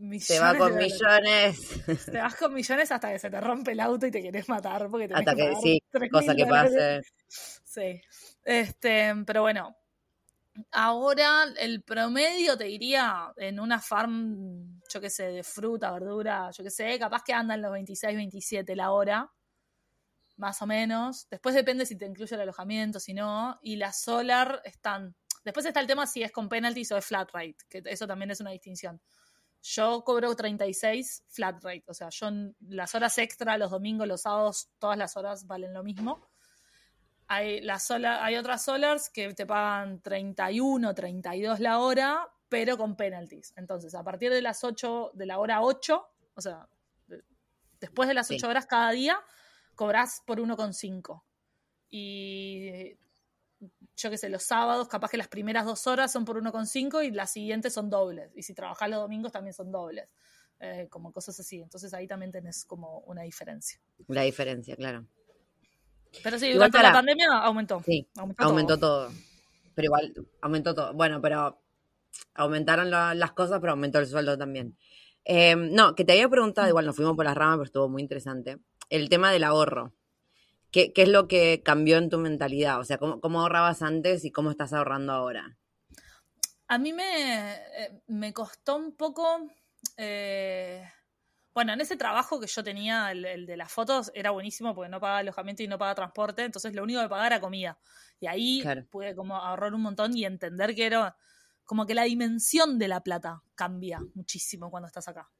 Va millones con de dólares. millones. Te vas con millones hasta que se te rompe el auto y te querés matar porque Hasta que, sí, 3.000 cosa que pase. Sí. Este, pero bueno. Ahora el promedio te diría en una farm, yo qué sé, de fruta, verdura, yo qué sé, capaz que andan los 26, 27 la hora, más o menos. Después depende si te incluye el alojamiento, si no. Y las solar están. Después está el tema si es con penalties o es flat rate, que eso también es una distinción. Yo cobro 36 flat rate, o sea, yo las horas extra, los domingos, los sábados, todas las horas valen lo mismo. Hay, las sola- hay otras solars que te pagan 31, 32 la hora, pero con penalties. Entonces, a partir de las 8, de la hora 8, o sea, de- después de las Sí. 8 horas cada día, cobras por 1,5. Y yo qué sé, los sábados, capaz que las primeras dos horas son por 1,5 y las siguientes son dobles. Y si trabajas los domingos también son dobles. Eh, como cosas así. Entonces ahí también tenés como una diferencia. La diferencia, claro. Pero sí, Igual durante la pandemia aumentó. Sí, Aumentó, aumentó todo. todo. Pero igual, aumentó todo. Bueno, pero aumentaron la- las cosas, pero aumentó el sueldo también. Eh, no, que te había preguntado, igual nos fuimos por las ramas, pero estuvo muy interesante. El tema del ahorro. ¿Qué, qué es lo que cambió en tu mentalidad? O sea, ¿cómo, cómo ahorrabas antes y cómo estás ahorrando ahora? A mí me, eh, me costó un poco. eh, bueno, en ese trabajo que yo tenía, el, el de las fotos, era buenísimo porque no pagaba alojamiento y no pagaba transporte, entonces lo único que pagaba era comida. Y ahí Claro. pude como ahorrar un montón y entender que era como que la dimensión de la plata cambia muchísimo cuando estás acá.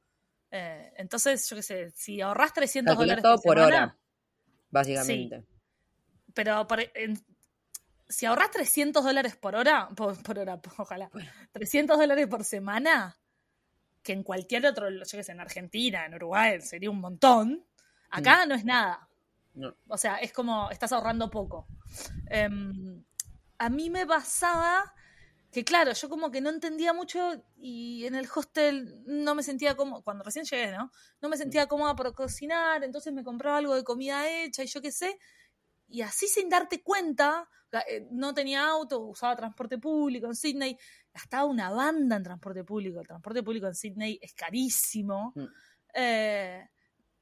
Eh, entonces, yo qué sé, si ahorras 300 Calculás dólares todo por, por semana, hora, básicamente. pero por- en- si ahorras 300 dólares por hora, por, por hora, ojalá, 300 dólares por semana, que en cualquier otro, yo qué sé, en Argentina, en Uruguay, sería un montón, acá no es nada. No. O sea, es como, estás ahorrando poco. Em, a mí me pasaba que, claro, yo como que no entendía mucho y en el hostel no me sentía como, cuando recién llegué, ¿no? No me sentía cómoda por cocinar, entonces me compraba algo de comida hecha y yo qué sé. Y así sin darte cuenta, eh, no tenía auto, usaba transporte público en Sydney, gastaba una banda en transporte público. El transporte público en Sydney es carísimo. Mm. Eh,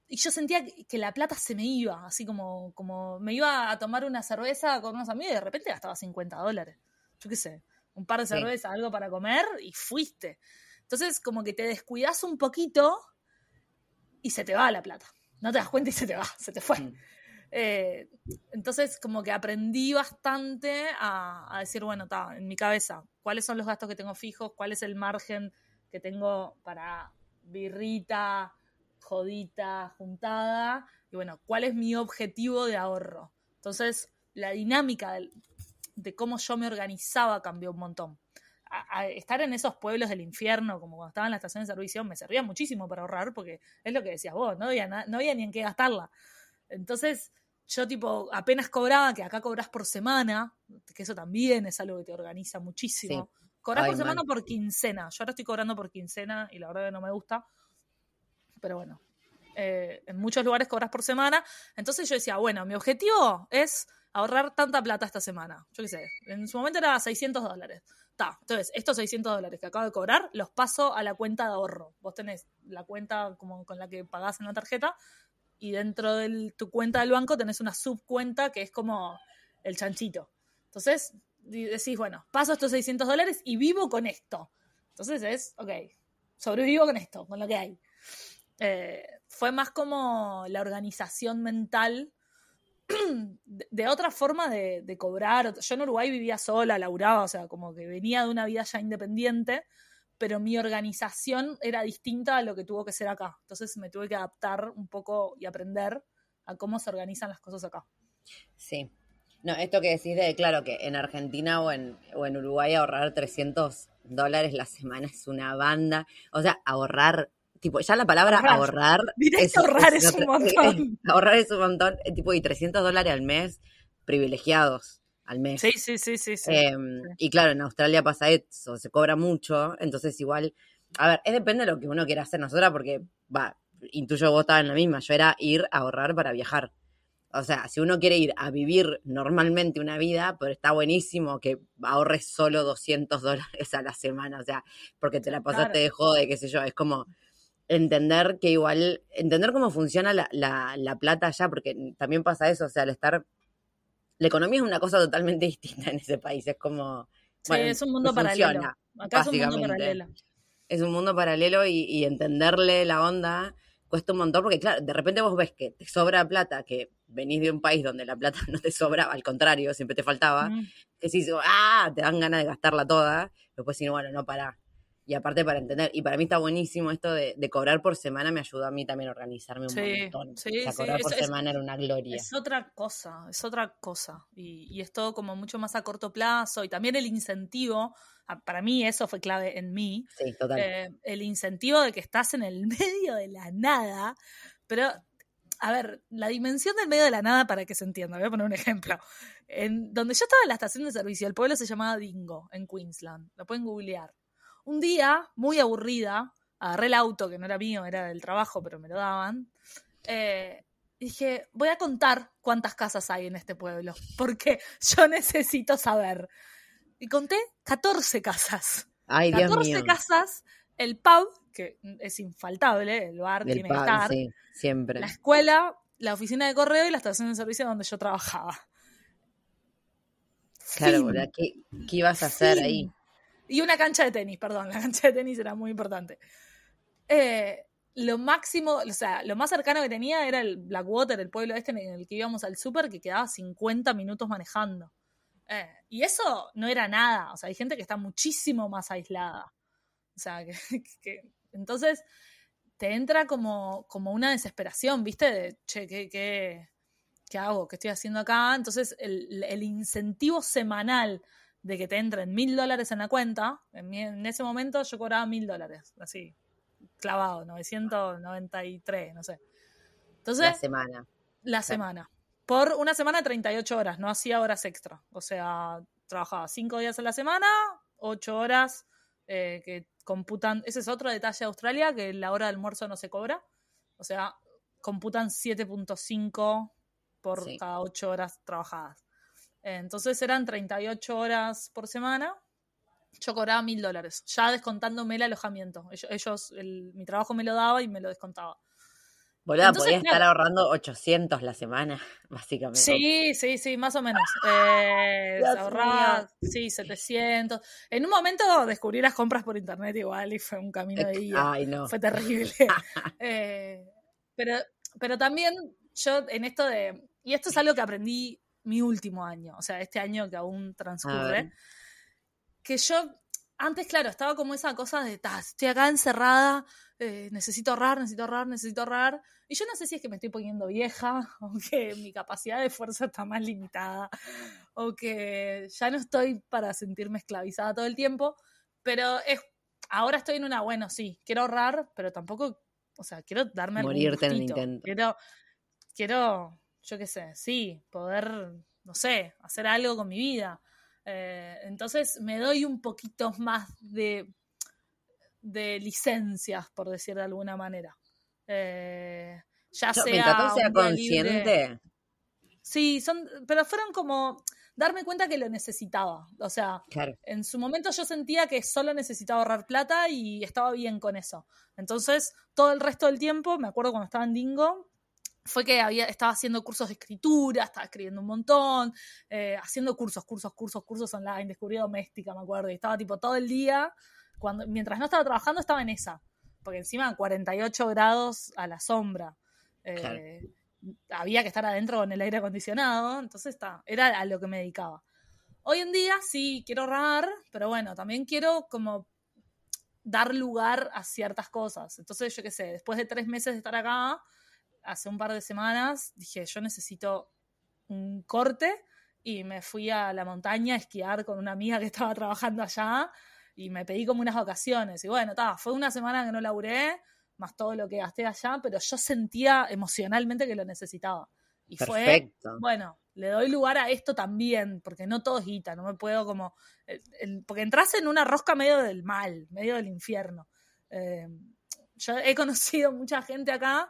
y yo sentía que, que la plata se me iba, así como, como me iba a tomar una cerveza con unos amigos y de repente gastaba 50 dólares. Yo qué sé, un par de Sí. cervezas, algo para comer y fuiste. Entonces, como que te descuidas un poquito y se te va la plata. No te das cuenta y se te va, se te fue. Mm. Eh, entonces, como que aprendí bastante a, a decir, bueno, está, en mi cabeza, cuáles son los gastos que tengo fijos, cuál es el margen que tengo para birrita, jodita, juntada, y bueno, cuál es mi objetivo de ahorro. Entonces, la dinámica del- de cómo yo me organizaba cambió un montón. A- a estar en esos pueblos del infierno, como cuando estaba en la estación de servicio, me servía muchísimo para ahorrar, porque es lo que decías vos, no había, na- no había ni en qué gastarla. Entonces, yo tipo, apenas cobraba, que acá cobras por semana, que eso también es algo que te organiza muchísimo. Cobras Ay, por semana o mal. por quincena. Yo ahora estoy cobrando por quincena y la verdad que no me gusta. Pero bueno, eh, en muchos lugares cobras por semana. Entonces yo decía, bueno, mi objetivo es ahorrar tanta plata esta semana. Yo qué sé, en su momento era 600 dólares. Ta, entonces, estos 600 dólares que acabo de cobrar los paso a la cuenta de ahorro. Vos tenés la cuenta como con la que pagás en la tarjeta y dentro de tu cuenta del banco tenés una subcuenta que es como el chanchito. Entonces, decís, bueno, paso estos 600 dólares y vivo con esto. Entonces es, ok, sobrevivo con esto, con lo que hay. Eh, fue más como la organización mental de, otra forma de, cobrar. Yo en Uruguay vivía sola, laburaba, o sea, como que venía de una vida ya independiente, pero mi organización era distinta a lo que tuvo que ser acá. Entonces me tuve que adaptar un poco y aprender a cómo se organizan las cosas acá. Sí. No, esto que decís de, claro, que en Argentina o en, o en Uruguay ahorrar 300 dólares la semana es una banda. O sea, ahorrar tipo, ya la palabra ahorrar. es, ahorrar es, un montón. ahorrar es un montón, eh, tipo, y 300 dólares al mes, privilegiados al mes. Sí, sí, sí, sí. Em, y claro, en Australia pasa eso, se cobra mucho, entonces igual, a ver, es depende de lo que uno quiera hacer nosotras, porque, va, intuyo vos estabas en la misma, yo era ir a ahorrar para viajar. O sea, si uno quiere ir a vivir normalmente una vida, pero está buenísimo que ahorres solo 200 dólares a la semana, o sea, porque te la pasaste de jode, qué sé yo, es como entender que igual, entender cómo funciona la, la, plata allá, porque también pasa eso, o sea, al estar, la economía es una cosa totalmente distinta en ese país, es como... Sí, es un mundo paralelo. Acá es un mundo paralelo. Es un mundo paralelo y, y, entenderle la onda cuesta un montón, porque claro, de repente vos ves que te sobra plata, que venís de un país donde la plata no te sobra, al contrario, siempre te faltaba, que si ah, te dan ganas de gastarla toda, después si no, bueno, no para y aparte para entender, y para mí está buenísimo esto de, cobrar por semana, me ayudó a mí también a organizarme un montón. Sí, o sea, cobrar por semana era una gloria. Es otra cosa, es otra cosa, y, y, es todo como mucho más a corto plazo, y también el incentivo, para mí eso fue clave en mí, sí, total. Eh, el incentivo de que estás en el medio de la nada, pero a ver, la dimensión del medio de la nada para que se entienda, voy a poner un ejemplo. En donde yo estaba en la estación de servicio, el pueblo se llamaba Dingo, en Queensland, lo pueden googlear. Un día, muy aburrida, agarré el auto, que no era mío, era del trabajo, pero me lo daban. Eh, dije, voy a contar cuántas casas hay en este pueblo, porque yo necesito saber. Y conté 14 casas. Ay, 14 casas, el pub, que es infaltable, el bar tiene que estar. Sí, siempre. La escuela, la oficina de correo y la estación de servicio donde yo trabajaba. Claro, ¿qué, ¿qué, ibas a hacer ahí? Y una cancha de tenis, perdón, la cancha de tenis era muy importante. Eh, lo máximo, o sea, lo más cercano que tenía era el Blackwater, el pueblo este en el que íbamos al súper, que quedaba 50 minutos manejando. Eh, y eso no era nada, o sea, hay gente que está muchísimo más aislada. O sea, que, entonces te entra como, como una desesperación, ¿viste? De, che, ¿qué, qué, qué hago? ¿Qué estoy haciendo acá? Entonces el, el incentivo semanal de que te entren mil dólares en la cuenta, en, ese momento yo cobraba mil dólares, así, clavado, 993, no sé. Entonces, la semana. La semana. Por una semana 38 horas, no hacía horas extra. O sea, trabajaba cinco días a la semana, ocho horas eh, que computan. Ese es otro detalle de Australia, que la hora de almuerzo no se cobra. O sea, computan 7.5 por cada ocho horas trabajadas. Entonces eran 38 horas por semana. Yo cobraba mil dólares, ya descontándome el alojamiento. Ellos, mi trabajo me lo daba y me lo descontaba. Boluda, podía estar ahorrando 800 la semana, básicamente. Sí, sí, sí, más o menos. Eh, ahorraba, sí, 700. En un momento descubrí las compras por internet igual y fue un camino de ida. Ay, no. Fue terrible. Eh, pero, pero también yo en esto de, y esto es algo que aprendí mi último año, o sea, este año que aún transcurre, que yo antes, claro, estaba como esa cosa de, estoy acá encerrada, eh, necesito ahorrar, necesito ahorrar, necesito ahorrar. Y yo no sé si es que me estoy poniendo vieja, o que mi capacidad de fuerza está más limitada, o que ya no estoy para sentirme esclavizada todo el tiempo, pero es, ahora estoy en una, bueno, sí, quiero ahorrar, pero tampoco, o sea, quiero darme Morirte en el intento. Quiero, quiero yo qué sé, sí, poder, no sé, hacer algo con mi vida. Eh, entonces me doy un poquito más de, de licencias, por decir de alguna manera. Eh, ya sea. Mientras sea consciente. Sí, son, pero fueron como darme cuenta que lo necesitaba. O sea, en su momento yo sentía que solo necesitaba ahorrar plata y estaba bien con eso. Entonces, todo el resto del tiempo, me acuerdo cuando estaba en Dingo, fue que había, estaba haciendo cursos de escritura, estaba escribiendo un montón, eh, haciendo cursos, cursos, cursos, cursos online, descubrí doméstica, me acuerdo, y estaba tipo todo el día cuando, mientras no estaba trabajando estaba en esa, porque encima 48 grados a la sombra. Eh, había que estar adentro con el aire acondicionado, entonces está, era a lo que me dedicaba. Hoy en día sí quiero ahorrar, pero bueno, también quiero como dar lugar a ciertas cosas. Entonces, yo qué sé, después de tres meses de estar acá, hace un par de semanas, dije, yo necesito un corte y me fui a la montaña a esquiar con una amiga que estaba trabajando allá y me pedí como unas vacaciones. Y bueno, fue una semana que no laburé, más todo lo que gasté allá, pero yo sentía emocionalmente que lo necesitaba. Y Perfecto. fue, bueno, le doy lugar a esto también, porque no todo es guita, no me puedo como, porque entras en una rosca medio del mal, medio del infierno. Eh, yo he conocido mucha gente acá,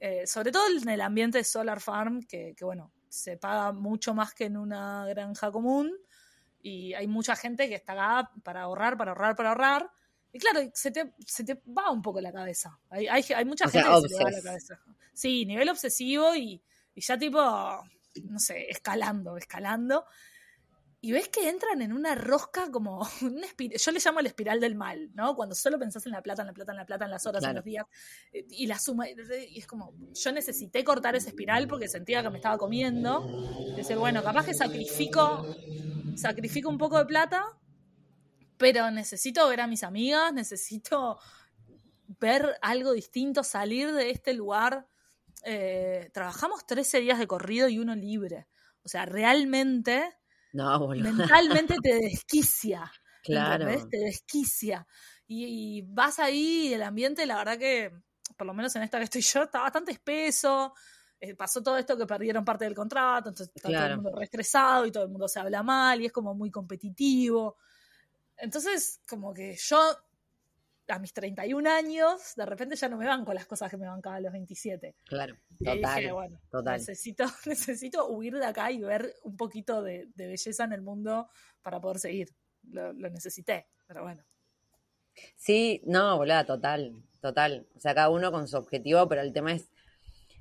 eh, sobre todo en el ambiente de Solar Farm, que, que, bueno, se paga mucho más que en una granja común, y hay mucha gente que está acá para ahorrar, para ahorrar, para ahorrar, y claro, se te, se te va un poco la cabeza. Hay, hay, hay mucha gente que se te va la cabeza. Sí, nivel obsesivo y, y ya tipo, no sé, escalando, escalando. Y ves que entran en una rosca como una yo le llamo la espiral del mal, ¿no? Cuando solo pensás en la plata, en la plata, en la plata, en las horas, en los días, eh, y la suma, y es como, yo necesité cortar esa espiral porque sentía que me estaba comiendo. Decir, bueno, capaz que sacrifico, sacrifico un poco de plata pero necesito ver a mis amigas, necesito ver algo distinto, salir de este lugar. Eh, trabajamos 13 días de corrido y uno libre. O sea, realmente, mentalmente te desquicia. Claro. Te desquicia. Y, vas ahí y el ambiente, la verdad que, por lo menos en esta que estoy yo, está bastante espeso. Eh, pasó todo esto que perdieron parte del contrato, entonces está todo el mundo reestresado y todo el mundo se habla mal y es como muy competitivo. Entonces, como que yo, a mis 31 años, de repente ya no me van con las cosas que me bancaba a los 27. Claro, total. bueno, Necesito, necesito huir de acá y ver un poquito de, belleza en el mundo para poder seguir. Lo, necesité, pero bueno. Sí, no, boluda, total, total. O sea, cada uno con su objetivo, pero el tema es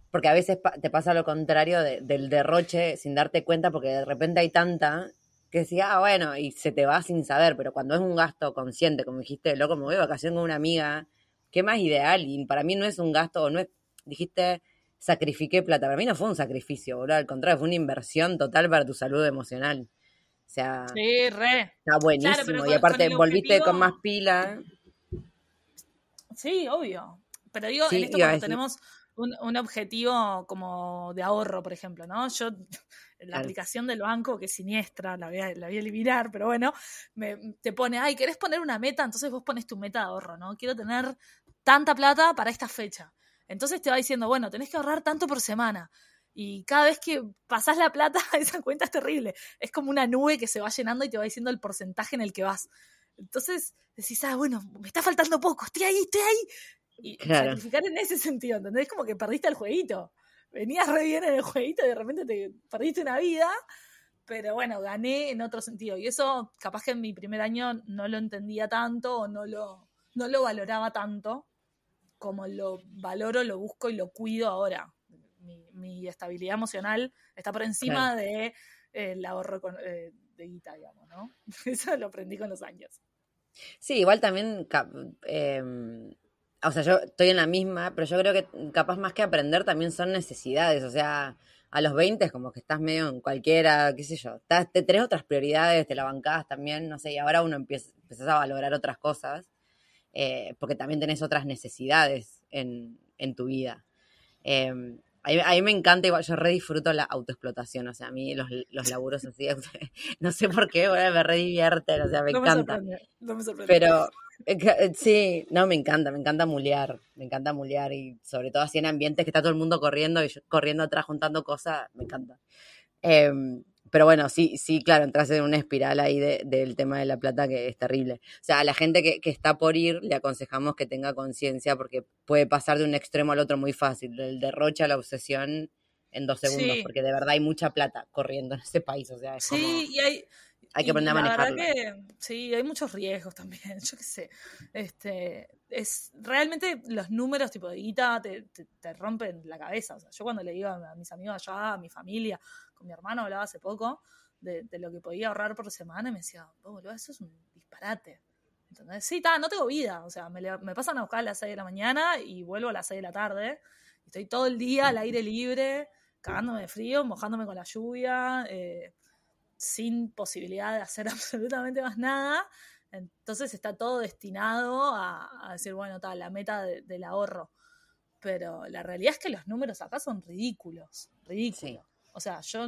porque a veces te pasa lo contrario del derroche sin darte cuenta porque de repente hay tanta que decía, ah, bueno, y se te va sin saber, pero cuando es un gasto consciente, como dijiste, loco, me voy de vacación con una amiga, qué más ideal, y para mí no es un gasto, no es, dijiste, sacrifiqué plata, para mí no fue un sacrificio, boludo, al contrario, fue una inversión total para tu salud emocional. O sea, sí, re. está buenísimo, y aparte volviste con más pila. Sí, obvio. Pero digo, en esto cuando tenemos un, un, objetivo como de ahorro, por ejemplo, ¿no? Yo la aplicación del banco, que es siniestra, la voy a, la voy a eliminar, pero bueno, me, te pone, ay, ¿querés poner una meta? Entonces vos pones tu meta de ahorro, ¿no? Quiero tener tanta plata para esta fecha. Entonces te va diciendo, bueno, tenés que ahorrar tanto por semana. Y cada vez que pasás la plata, esa cuenta es terrible. Es como una nube que se va llenando y te va diciendo el porcentaje en el que vas. Entonces decís, ah, bueno, me está faltando poco, estoy ahí, estoy ahí. Y sacrificar en ese sentido, ¿entendés? Como que perdiste el jueguito venías re bien en el jueguito y de repente te perdiste una vida, pero bueno, gané en otro sentido. Y eso capaz que en mi primer año no lo entendía tanto o no lo, no lo valoraba tanto como lo valoro, lo busco y lo cuido ahora. Mi, estabilidad emocional está por encima de eh, ahorro eh, de guita, digamos, ¿no? Eso lo aprendí con los años. Sí, igual también em, o sea, yo estoy en la misma, pero yo creo que capaz más que aprender también son necesidades, o sea, a los 20 es como que estás medio en cualquiera, qué sé yo, te tenés otras prioridades, te la bancás también, no sé, y ahora uno empieza, a valorar otras cosas, eh, porque también tenés otras necesidades en, en tu vida. Eh, a mí, me encanta, igual yo re disfruto la autoexplotación, o sea, a mí los, los laburos así, no sé por qué, me re divierten, o sea, me encanta. no me sorprende. Pero eh, eh, sí, no, me encanta, me encanta mulear, me encanta mulear y sobre todo así en ambientes que está todo el mundo corriendo y corriendo atrás juntando cosas, me encanta. Em, pero bueno, sí, sí, claro, entras en una espiral ahí del tema de la plata que es terrible. O sea, a la gente que, que está por ir le aconsejamos que tenga conciencia porque puede pasar de un extremo al otro muy fácil, del derroche a la obsesión en dos segundos, porque de verdad hay mucha plata corriendo en ese país. O sea, sí, y hay, hay que aprender a manejarlo. La verdad que sí, hay muchos riesgos también, yo qué sé. Este, es, realmente los números tipo de guita te, te, rompen la cabeza. O sea, yo cuando le digo a mis amigos allá, a mi familia, con mi hermano hablaba hace poco de, lo que podía ahorrar por semana y me decía, oh, boludo, eso es un disparate. ¿Entendés? Sí, ta, no tengo vida. O sea, me, me pasan a buscar a las 6 de la mañana y vuelvo a las 6 de la tarde. Estoy todo el día al aire libre, cagándome de frío, mojándome con la lluvia, eh, sin posibilidad de hacer absolutamente más nada. Entonces está todo destinado a, a decir, bueno, tal, la meta de- del ahorro. Pero la realidad es que los números acá son ridículos, ridículos. O sea, yo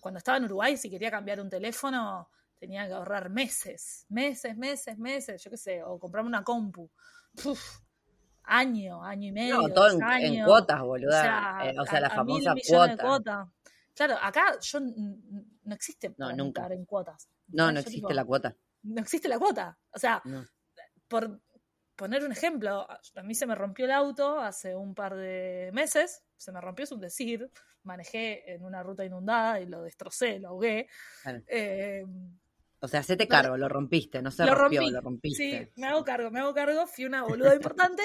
cuando estaba en Uruguay, si quería cambiar un teléfono, tenía que ahorrar meses, meses, meses, meses, yo qué sé, o comprarme una compu. Puf, año, año y medio. No, todo en, cuotas, boluda. Eh, O sea, a- la a mil famosa cuota. Claro, acá yo no existe para nunca. en cuotas. No, no existe tipo, la cuota. No existe la cuota. O sea, No. por poner un ejemplo, a mí se me rompió el auto hace un par de meses, se me rompió, es un decir, manejé en una ruta inundada y lo destrocé, lo ahogué. Claro. Eh, O sea, hacete cargo, lo rompiste, no se lo rompió, rompí. lo rompiste. Sí, me hago cargo, me hago cargo, fui una boluda importante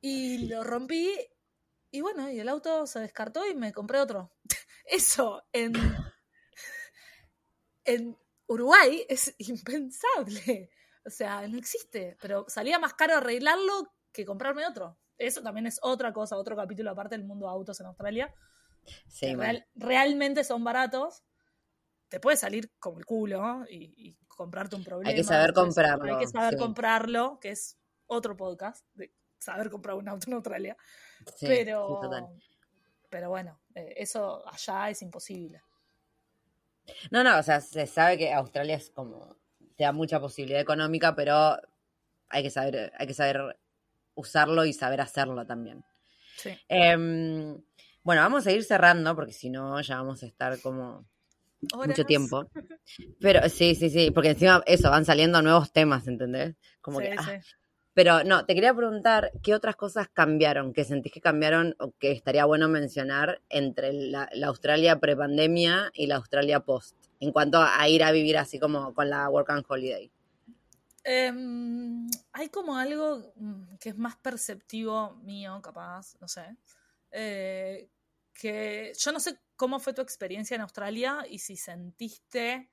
y lo rompí y bueno, y el auto se descartó y me compré otro. Eso en, en Uruguay es impensable. O sea, no existe, pero salía más caro arreglarlo que comprarme otro. Eso también es otra cosa, otro capítulo aparte del mundo de autos en Australia. Sí, que mal. real- realmente son baratos. Te puede salir como el culo ¿no? y, y comprarte un problema. Hay que saber comprarlo, Hay que saber sí. comprarlo, que es otro podcast de saber comprar un auto en Australia. Sí, pero, total. pero bueno, eh, eso allá es imposible. No, no, o sea, se sabe que Australia es como, te da mucha posibilidad económica, pero hay que saber, hay que saber usarlo y saber hacerlo también. Sí. Em, bueno, vamos a ir cerrando, porque si no ya vamos a estar como Horas. mucho tiempo. Pero sí, sí, sí, porque encima eso, van saliendo nuevos temas, ¿entendés? Como Sí, que, ah. Pero no, te quería preguntar, ¿qué otras cosas cambiaron? que sentís que cambiaron o que estaría bueno mencionar entre la, la Australia pre-pandemia y la Australia post? En cuanto a ir a vivir así como con la Work and Holiday. Em, hay como algo mm, que es más perceptivo mío, capaz, no sé. eh, que yo no sé cómo fue tu experiencia en Australia y si sentiste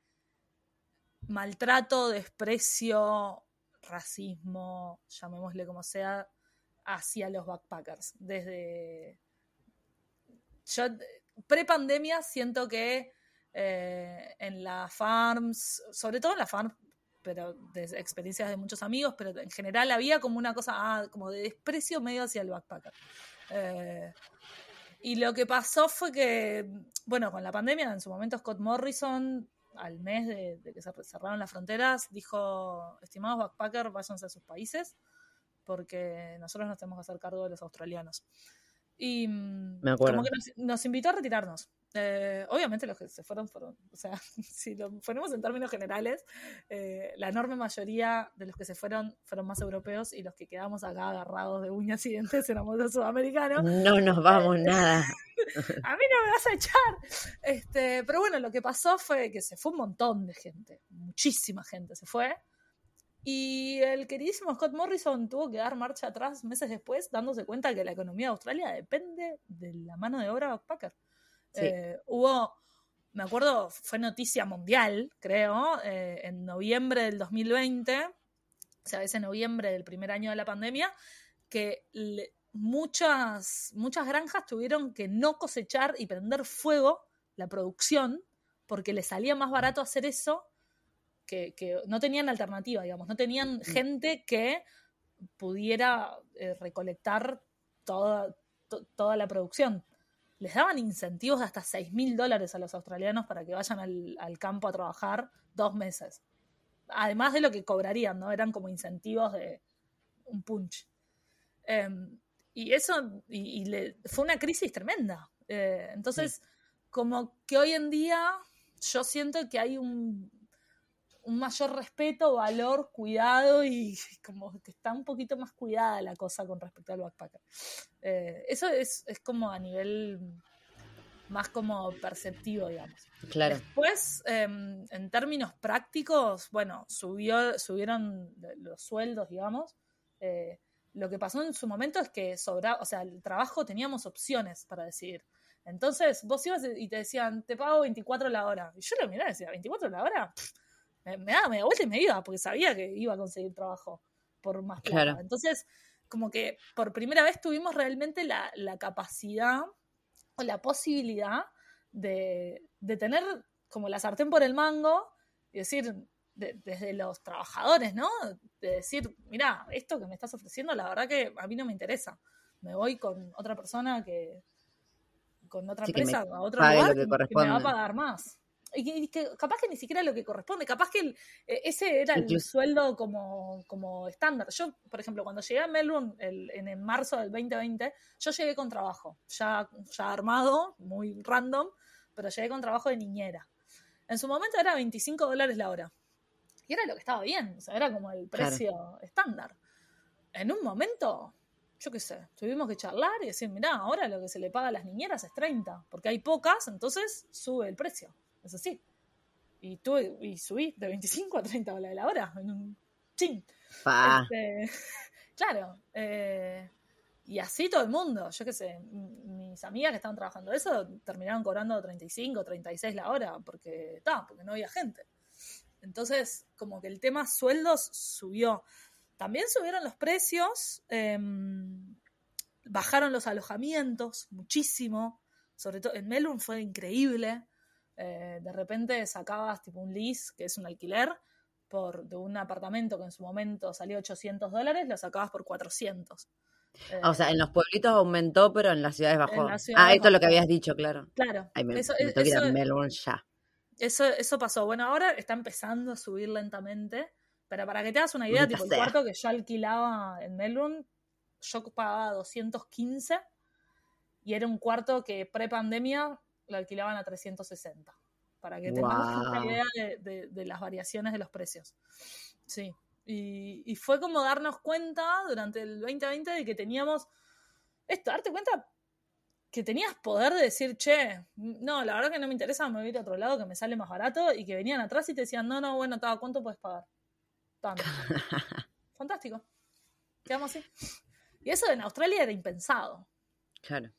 maltrato, desprecio, racismo, llamémosle como sea, hacia los backpackers. Desde. Yo, pre-pandemia, siento que eh, en las farms, sobre todo en las farms, pero de experiencias de muchos amigos, pero en general había como una cosa ah, como de desprecio medio hacia el backpacker. Eh, y lo que pasó fue que, bueno, con la pandemia, en su momento Scott Morrison, al mes de, de que se cerraron las fronteras, dijo, estimados backpackers, váyanse a sus países, porque nosotros nos tenemos que hacer cargo de los australianos. Y Me acuerdo. como que nos, nos invitó a retirarnos. Eh, obviamente los que se fueron fueron, o sea, si lo ponemos en términos generales, eh, la enorme mayoría de los que se fueron fueron más europeos y los que quedamos acá agarrados de uñas y dientes éramos los sudamericanos. No nos vamos nada. A mí no me vas a echar. Este, pero bueno, lo que pasó fue que se fue un montón de gente, muchísima gente se fue. Y el queridísimo Scott Morrison tuvo que dar marcha atrás meses después, dándose cuenta que la economía de Australia depende de la mano de obra backpacker. Sí. Eh, hubo, me acuerdo, fue noticia mundial, creo, eh, en noviembre del 2020, o sea, ese noviembre del primer año de la pandemia, que le- muchas, muchas granjas tuvieron que no cosechar y prender fuego la producción porque les salía más barato hacer eso que, que no tenían alternativa, digamos, no tenían gente que pudiera eh, recolectar toda, to- toda la producción. Les daban incentivos de hasta 6 mil dólares a los australianos para que vayan al, al campo a trabajar dos meses. Además de lo que cobrarían, ¿no? Eran como incentivos de un punch. Em, y eso y, y le- fue una crisis tremenda. Eh, entonces, como que hoy en día yo siento que hay un, un mayor respeto, valor, cuidado y como que está un poquito más cuidada la cosa con respecto al backpacker. Eh, eso es, es como a nivel más como perceptivo, digamos. Claro. Después, eh, en términos prácticos, bueno, subió, subieron los sueldos, digamos. Eh, lo que pasó en su momento es que sobra, o sea, el trabajo teníamos opciones para decidir. Entonces, vos ibas y te decían, te pago 24 la hora. Y yo lo miraba y decía, ¿24 la hora? Pff, me, daba media vuelta y me iba, porque sabía que iba a conseguir trabajo por más plata. Entonces, como que por primera vez tuvimos realmente la, capacidad o la posibilidad de, tener como la sartén por el mango y decir, desde los trabajadores, ¿no? De decir, mira, esto que me estás ofreciendo, la verdad que a mí no me interesa. Me voy con otra persona que, con otra empresa, a otro lugar, que, me va a pagar más. Y que, capaz que ni siquiera lo que corresponde, capaz que e, ese era el sueldo como, como estándar. Yo, por ejemplo, cuando llegué a Melbourne en, en marzo del 2020, yo llegué con trabajo, ya, ya armado, muy random, pero llegué con trabajo de niñera. En su momento era 25 dólares la hora. Y era lo que estaba bien, o sea, era como el precio estándar. En un momento, yo qué sé, tuvimos que charlar y decir, mirá, ahora lo que se le paga a las niñeras es 30, porque hay pocas, entonces sube el precio. Es así. Y tuve, y subí de 25 a 30 dólares la hora, en un chin. Este, claro. Eh, y así todo el mundo, yo qué sé, mis amigas que estaban trabajando eso terminaron cobrando 35, 36 la hora, porque, porque no había gente. Entonces, como que el tema sueldos subió. También subieron los precios, em, bajaron los alojamientos muchísimo, sobre todo en Melbourne fue increíble. Eh, de repente sacabas tipo un lease, que es un alquiler, por, de un apartamento que en su momento salió 800 dólares, lo sacabas por 400. o sea, en los pueblitos aumentó, pero en las ciudades bajó. ah, esto es lo que habías dicho, claro. Claro. me, eso, a Melbourne ya. Eso, eso pasó. Bueno, ahora está empezando a subir lentamente. Pero para que te hagas una idea, tipo, el cuarto que yo alquilaba en Melbourne, yo pagaba 215 y era un cuarto que pre-pandemia lo alquilaban a 360. Para que tengas una idea de, las variaciones de los precios. Sí. Y, y, fue como darnos cuenta durante el 2020 de que teníamos esto, darte cuenta que tenías poder de decir, che, no, la verdad que no me interesa, me voy a ir a otro lado que me sale más barato, y que venían atrás y te decían, no, no, bueno, ¿cuánto puedes pagar? Tanto. Fantástico. Quedamos así. Y eso en Australia era impensado. Claro.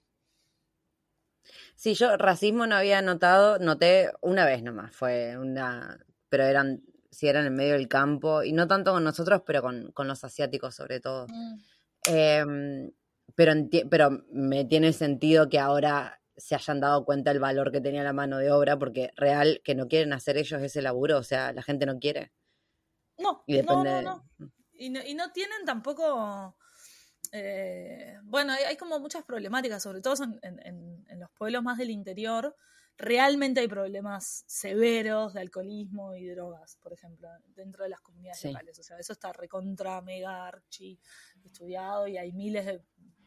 Sí, yo racismo no había notado, noté una vez nomás, fue una, pero eran, si eran en medio del campo, y no tanto con nosotros, pero con, los asiáticos sobre todo. Mm. Em, pero, pero me tiene sentido que ahora se hayan dado cuenta el valor que tenía la mano de obra, porque real que no quieren hacer ellos ese laburo, o sea, la gente no quiere. No, y no, no, Y no, y no tienen tampoco... Eh, bueno, hay, como muchas problemáticas, sobre todo en, los pueblos más del interior. Realmente hay problemas severos de alcoholismo y drogas, por ejemplo, dentro de las comunidades locales. O sea, eso está recontra, mega, archi estudiado y hay miles de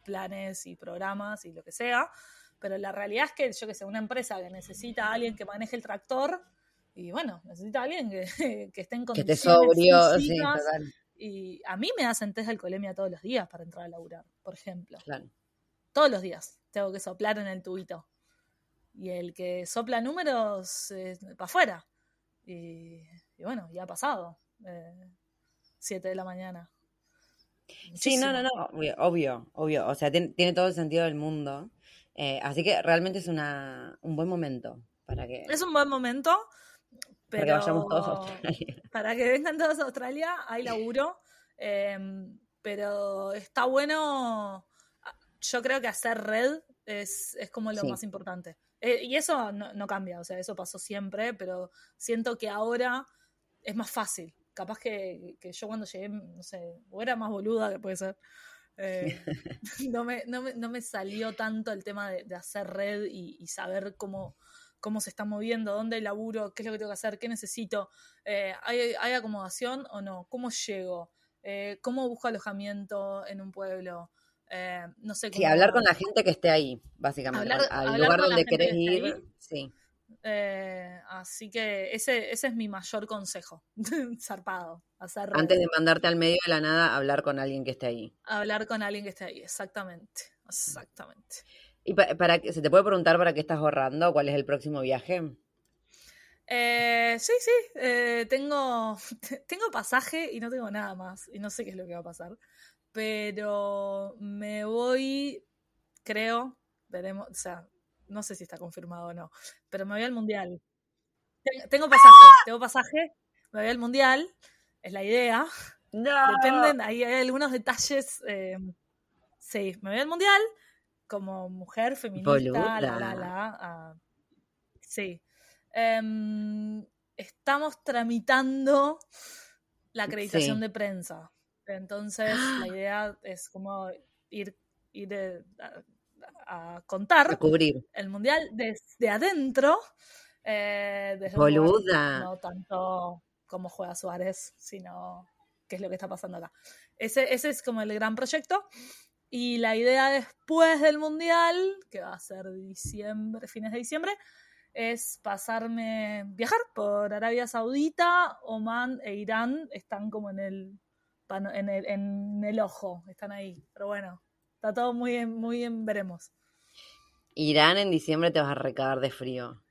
planes y programas y lo que sea, pero la realidad es que yo que sé, una empresa que necesita a alguien que maneje el tractor, y bueno, necesita a alguien que, esté en condiciones Que sí, Y a mí me hacen test de alcoholemia todos los días para entrar a laburar, por ejemplo. Todos los días tengo que soplar en el tubito. Y el que sopla números para afuera. Y, bueno, ya ha pasado. Eh, siete de la mañana. Sí, no, no, no, obvio, obvio, O sea, tiene, todo el sentido del mundo. Eh, así que realmente es una, un buen momento para que... Es un buen momento, pero... Para que vayamos todos a Australia. Para que vengan todos a Australia, hay laburo. Em, pero está bueno, yo creo que hacer red es, como lo más importante. Eh, y eso no, no cambia, o sea, eso pasó siempre, pero siento que ahora es más fácil capaz que, yo cuando llegué, no sé, o era más boluda que puede ser, eh, no, me, no, me, no, me, salió tanto el tema de, hacer red y, saber cómo, cómo se está moviendo, dónde laburo, qué es lo que tengo que hacer, qué necesito, eh, ¿hay, ¿hay, acomodación o no? ¿Cómo llego? Eh, ¿Cómo busco alojamiento en un pueblo? no sé Sí, hablar con la gente que esté ahí, básicamente. al lugar donde querés ir. Sí. Eh, así que ese, ese es mi mayor consejo, zarpado. Hacer Antes de mandarte al medio de la nada, hablar con alguien que esté ahí. Hablar con alguien que esté ahí, exactamente, exactamente. ¿Y para, se te puede preguntar para qué estás ahorrando? ¿Cuál es el próximo viaje? Eh, sí, sí, eh, tengo, tengo pasaje y no tengo nada más y no sé qué es lo que va a pasar, pero me voy, creo, veremos, o sea, no sé si está confirmado o no, pero me voy al mundial. Tengo pasaje, tengo pasaje me voy al mundial, es la idea. No. Dependen, hay, hay algunos detalles. eh, sí, me voy al mundial como mujer feminista, Boluda. la, la, la. ah, sí. Em, estamos tramitando la acreditación Sí. de prensa. Entonces, la idea es como ir, ir eh, a, a contar A cubrir. el mundial desde adentro. eh, desde un lugar Boluda. no tanto cómo juega Suárez, sino qué es lo que está pasando acá. Ese, ese es como el gran proyecto. Y la idea después del mundial, que va a ser diciembre, fines de diciembre, es pasarme, viajar por Arabia Saudita, Oman e Irán. Están como en el, en el, en el ojo, están ahí. Pero bueno, está todo muy en, muy en veremos. Irán en diciembre te vas a recagar de frío.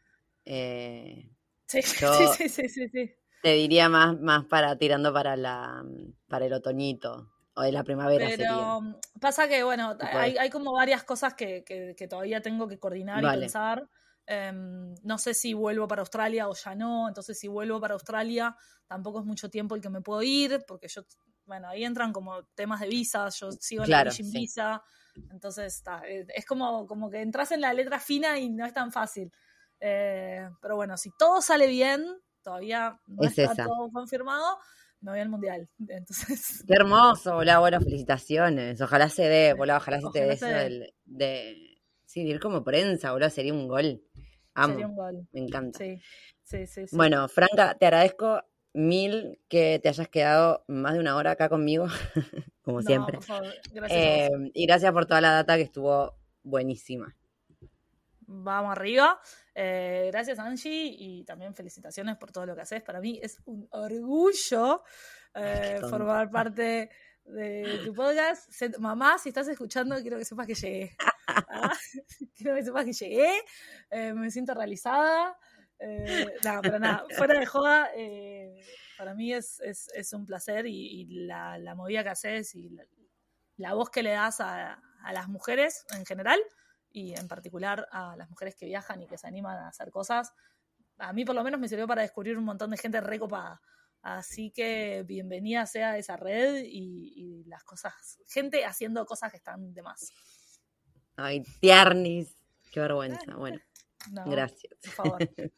Eh, Sí, Yo- sí, sí, sí, sí, sí. te diría más, más para tirando para la para el otoñito. O de la primavera. Pero pasa que, bueno, hay, como varias cosas que, que- que todavía tengo que coordinar y pensar. Em, no sé si vuelvo para Australia o ya no. Entonces, si vuelvo para Australia, tampoco es mucho tiempo el que me puedo ir, porque yo, bueno, ahí entran como temas de visas. Yo sigo en Claro, la Beijing sí. Visa. Entonces, está, eh, es como, como que entras en la letra fina y no es tan fácil. Eh, pero bueno, si todo sale bien, todavía no Es está esa. todo confirmado, me voy al mundial. Entonces, Qué hermoso, boludo. Bueno, felicitaciones. Ojalá se dé, boludo. Ojalá se te dé eso del- de. Sí, de ir como prensa, boludo. Sería un gol. Amo. sería un gol. Me encanta. Sí, sí, sí. sí. Bueno, Franca, te agradezco mil que te hayas quedado más de una hora acá conmigo, como No, siempre. por favor, gracias. Eh, y gracias por toda la data que estuvo buenísima. Vamos arriba. Eh, gracias, Angie, y también felicitaciones por todo lo que haces. Para mí es un orgullo eh, formar parte de tu podcast. Mamá, si estás escuchando, quiero que sepas que llegué. Ah, quiero que sepas que llegué. Eh, me siento realizada. Nada, pero nada, fuera de joda, para mí es, es, es un placer y, y la, la movida que haces y la, la voz que le das a, a las mujeres en general y en particular a las mujeres que viajan y que se animan a hacer cosas, a mí por lo menos me sirvió para descubrir un montón de gente recopada. Así que bienvenida sea esa red y, y las cosas, gente haciendo cosas que están de más. Ay, tiernis. Qué vergüenza. Bueno, No, gracias. Por favor.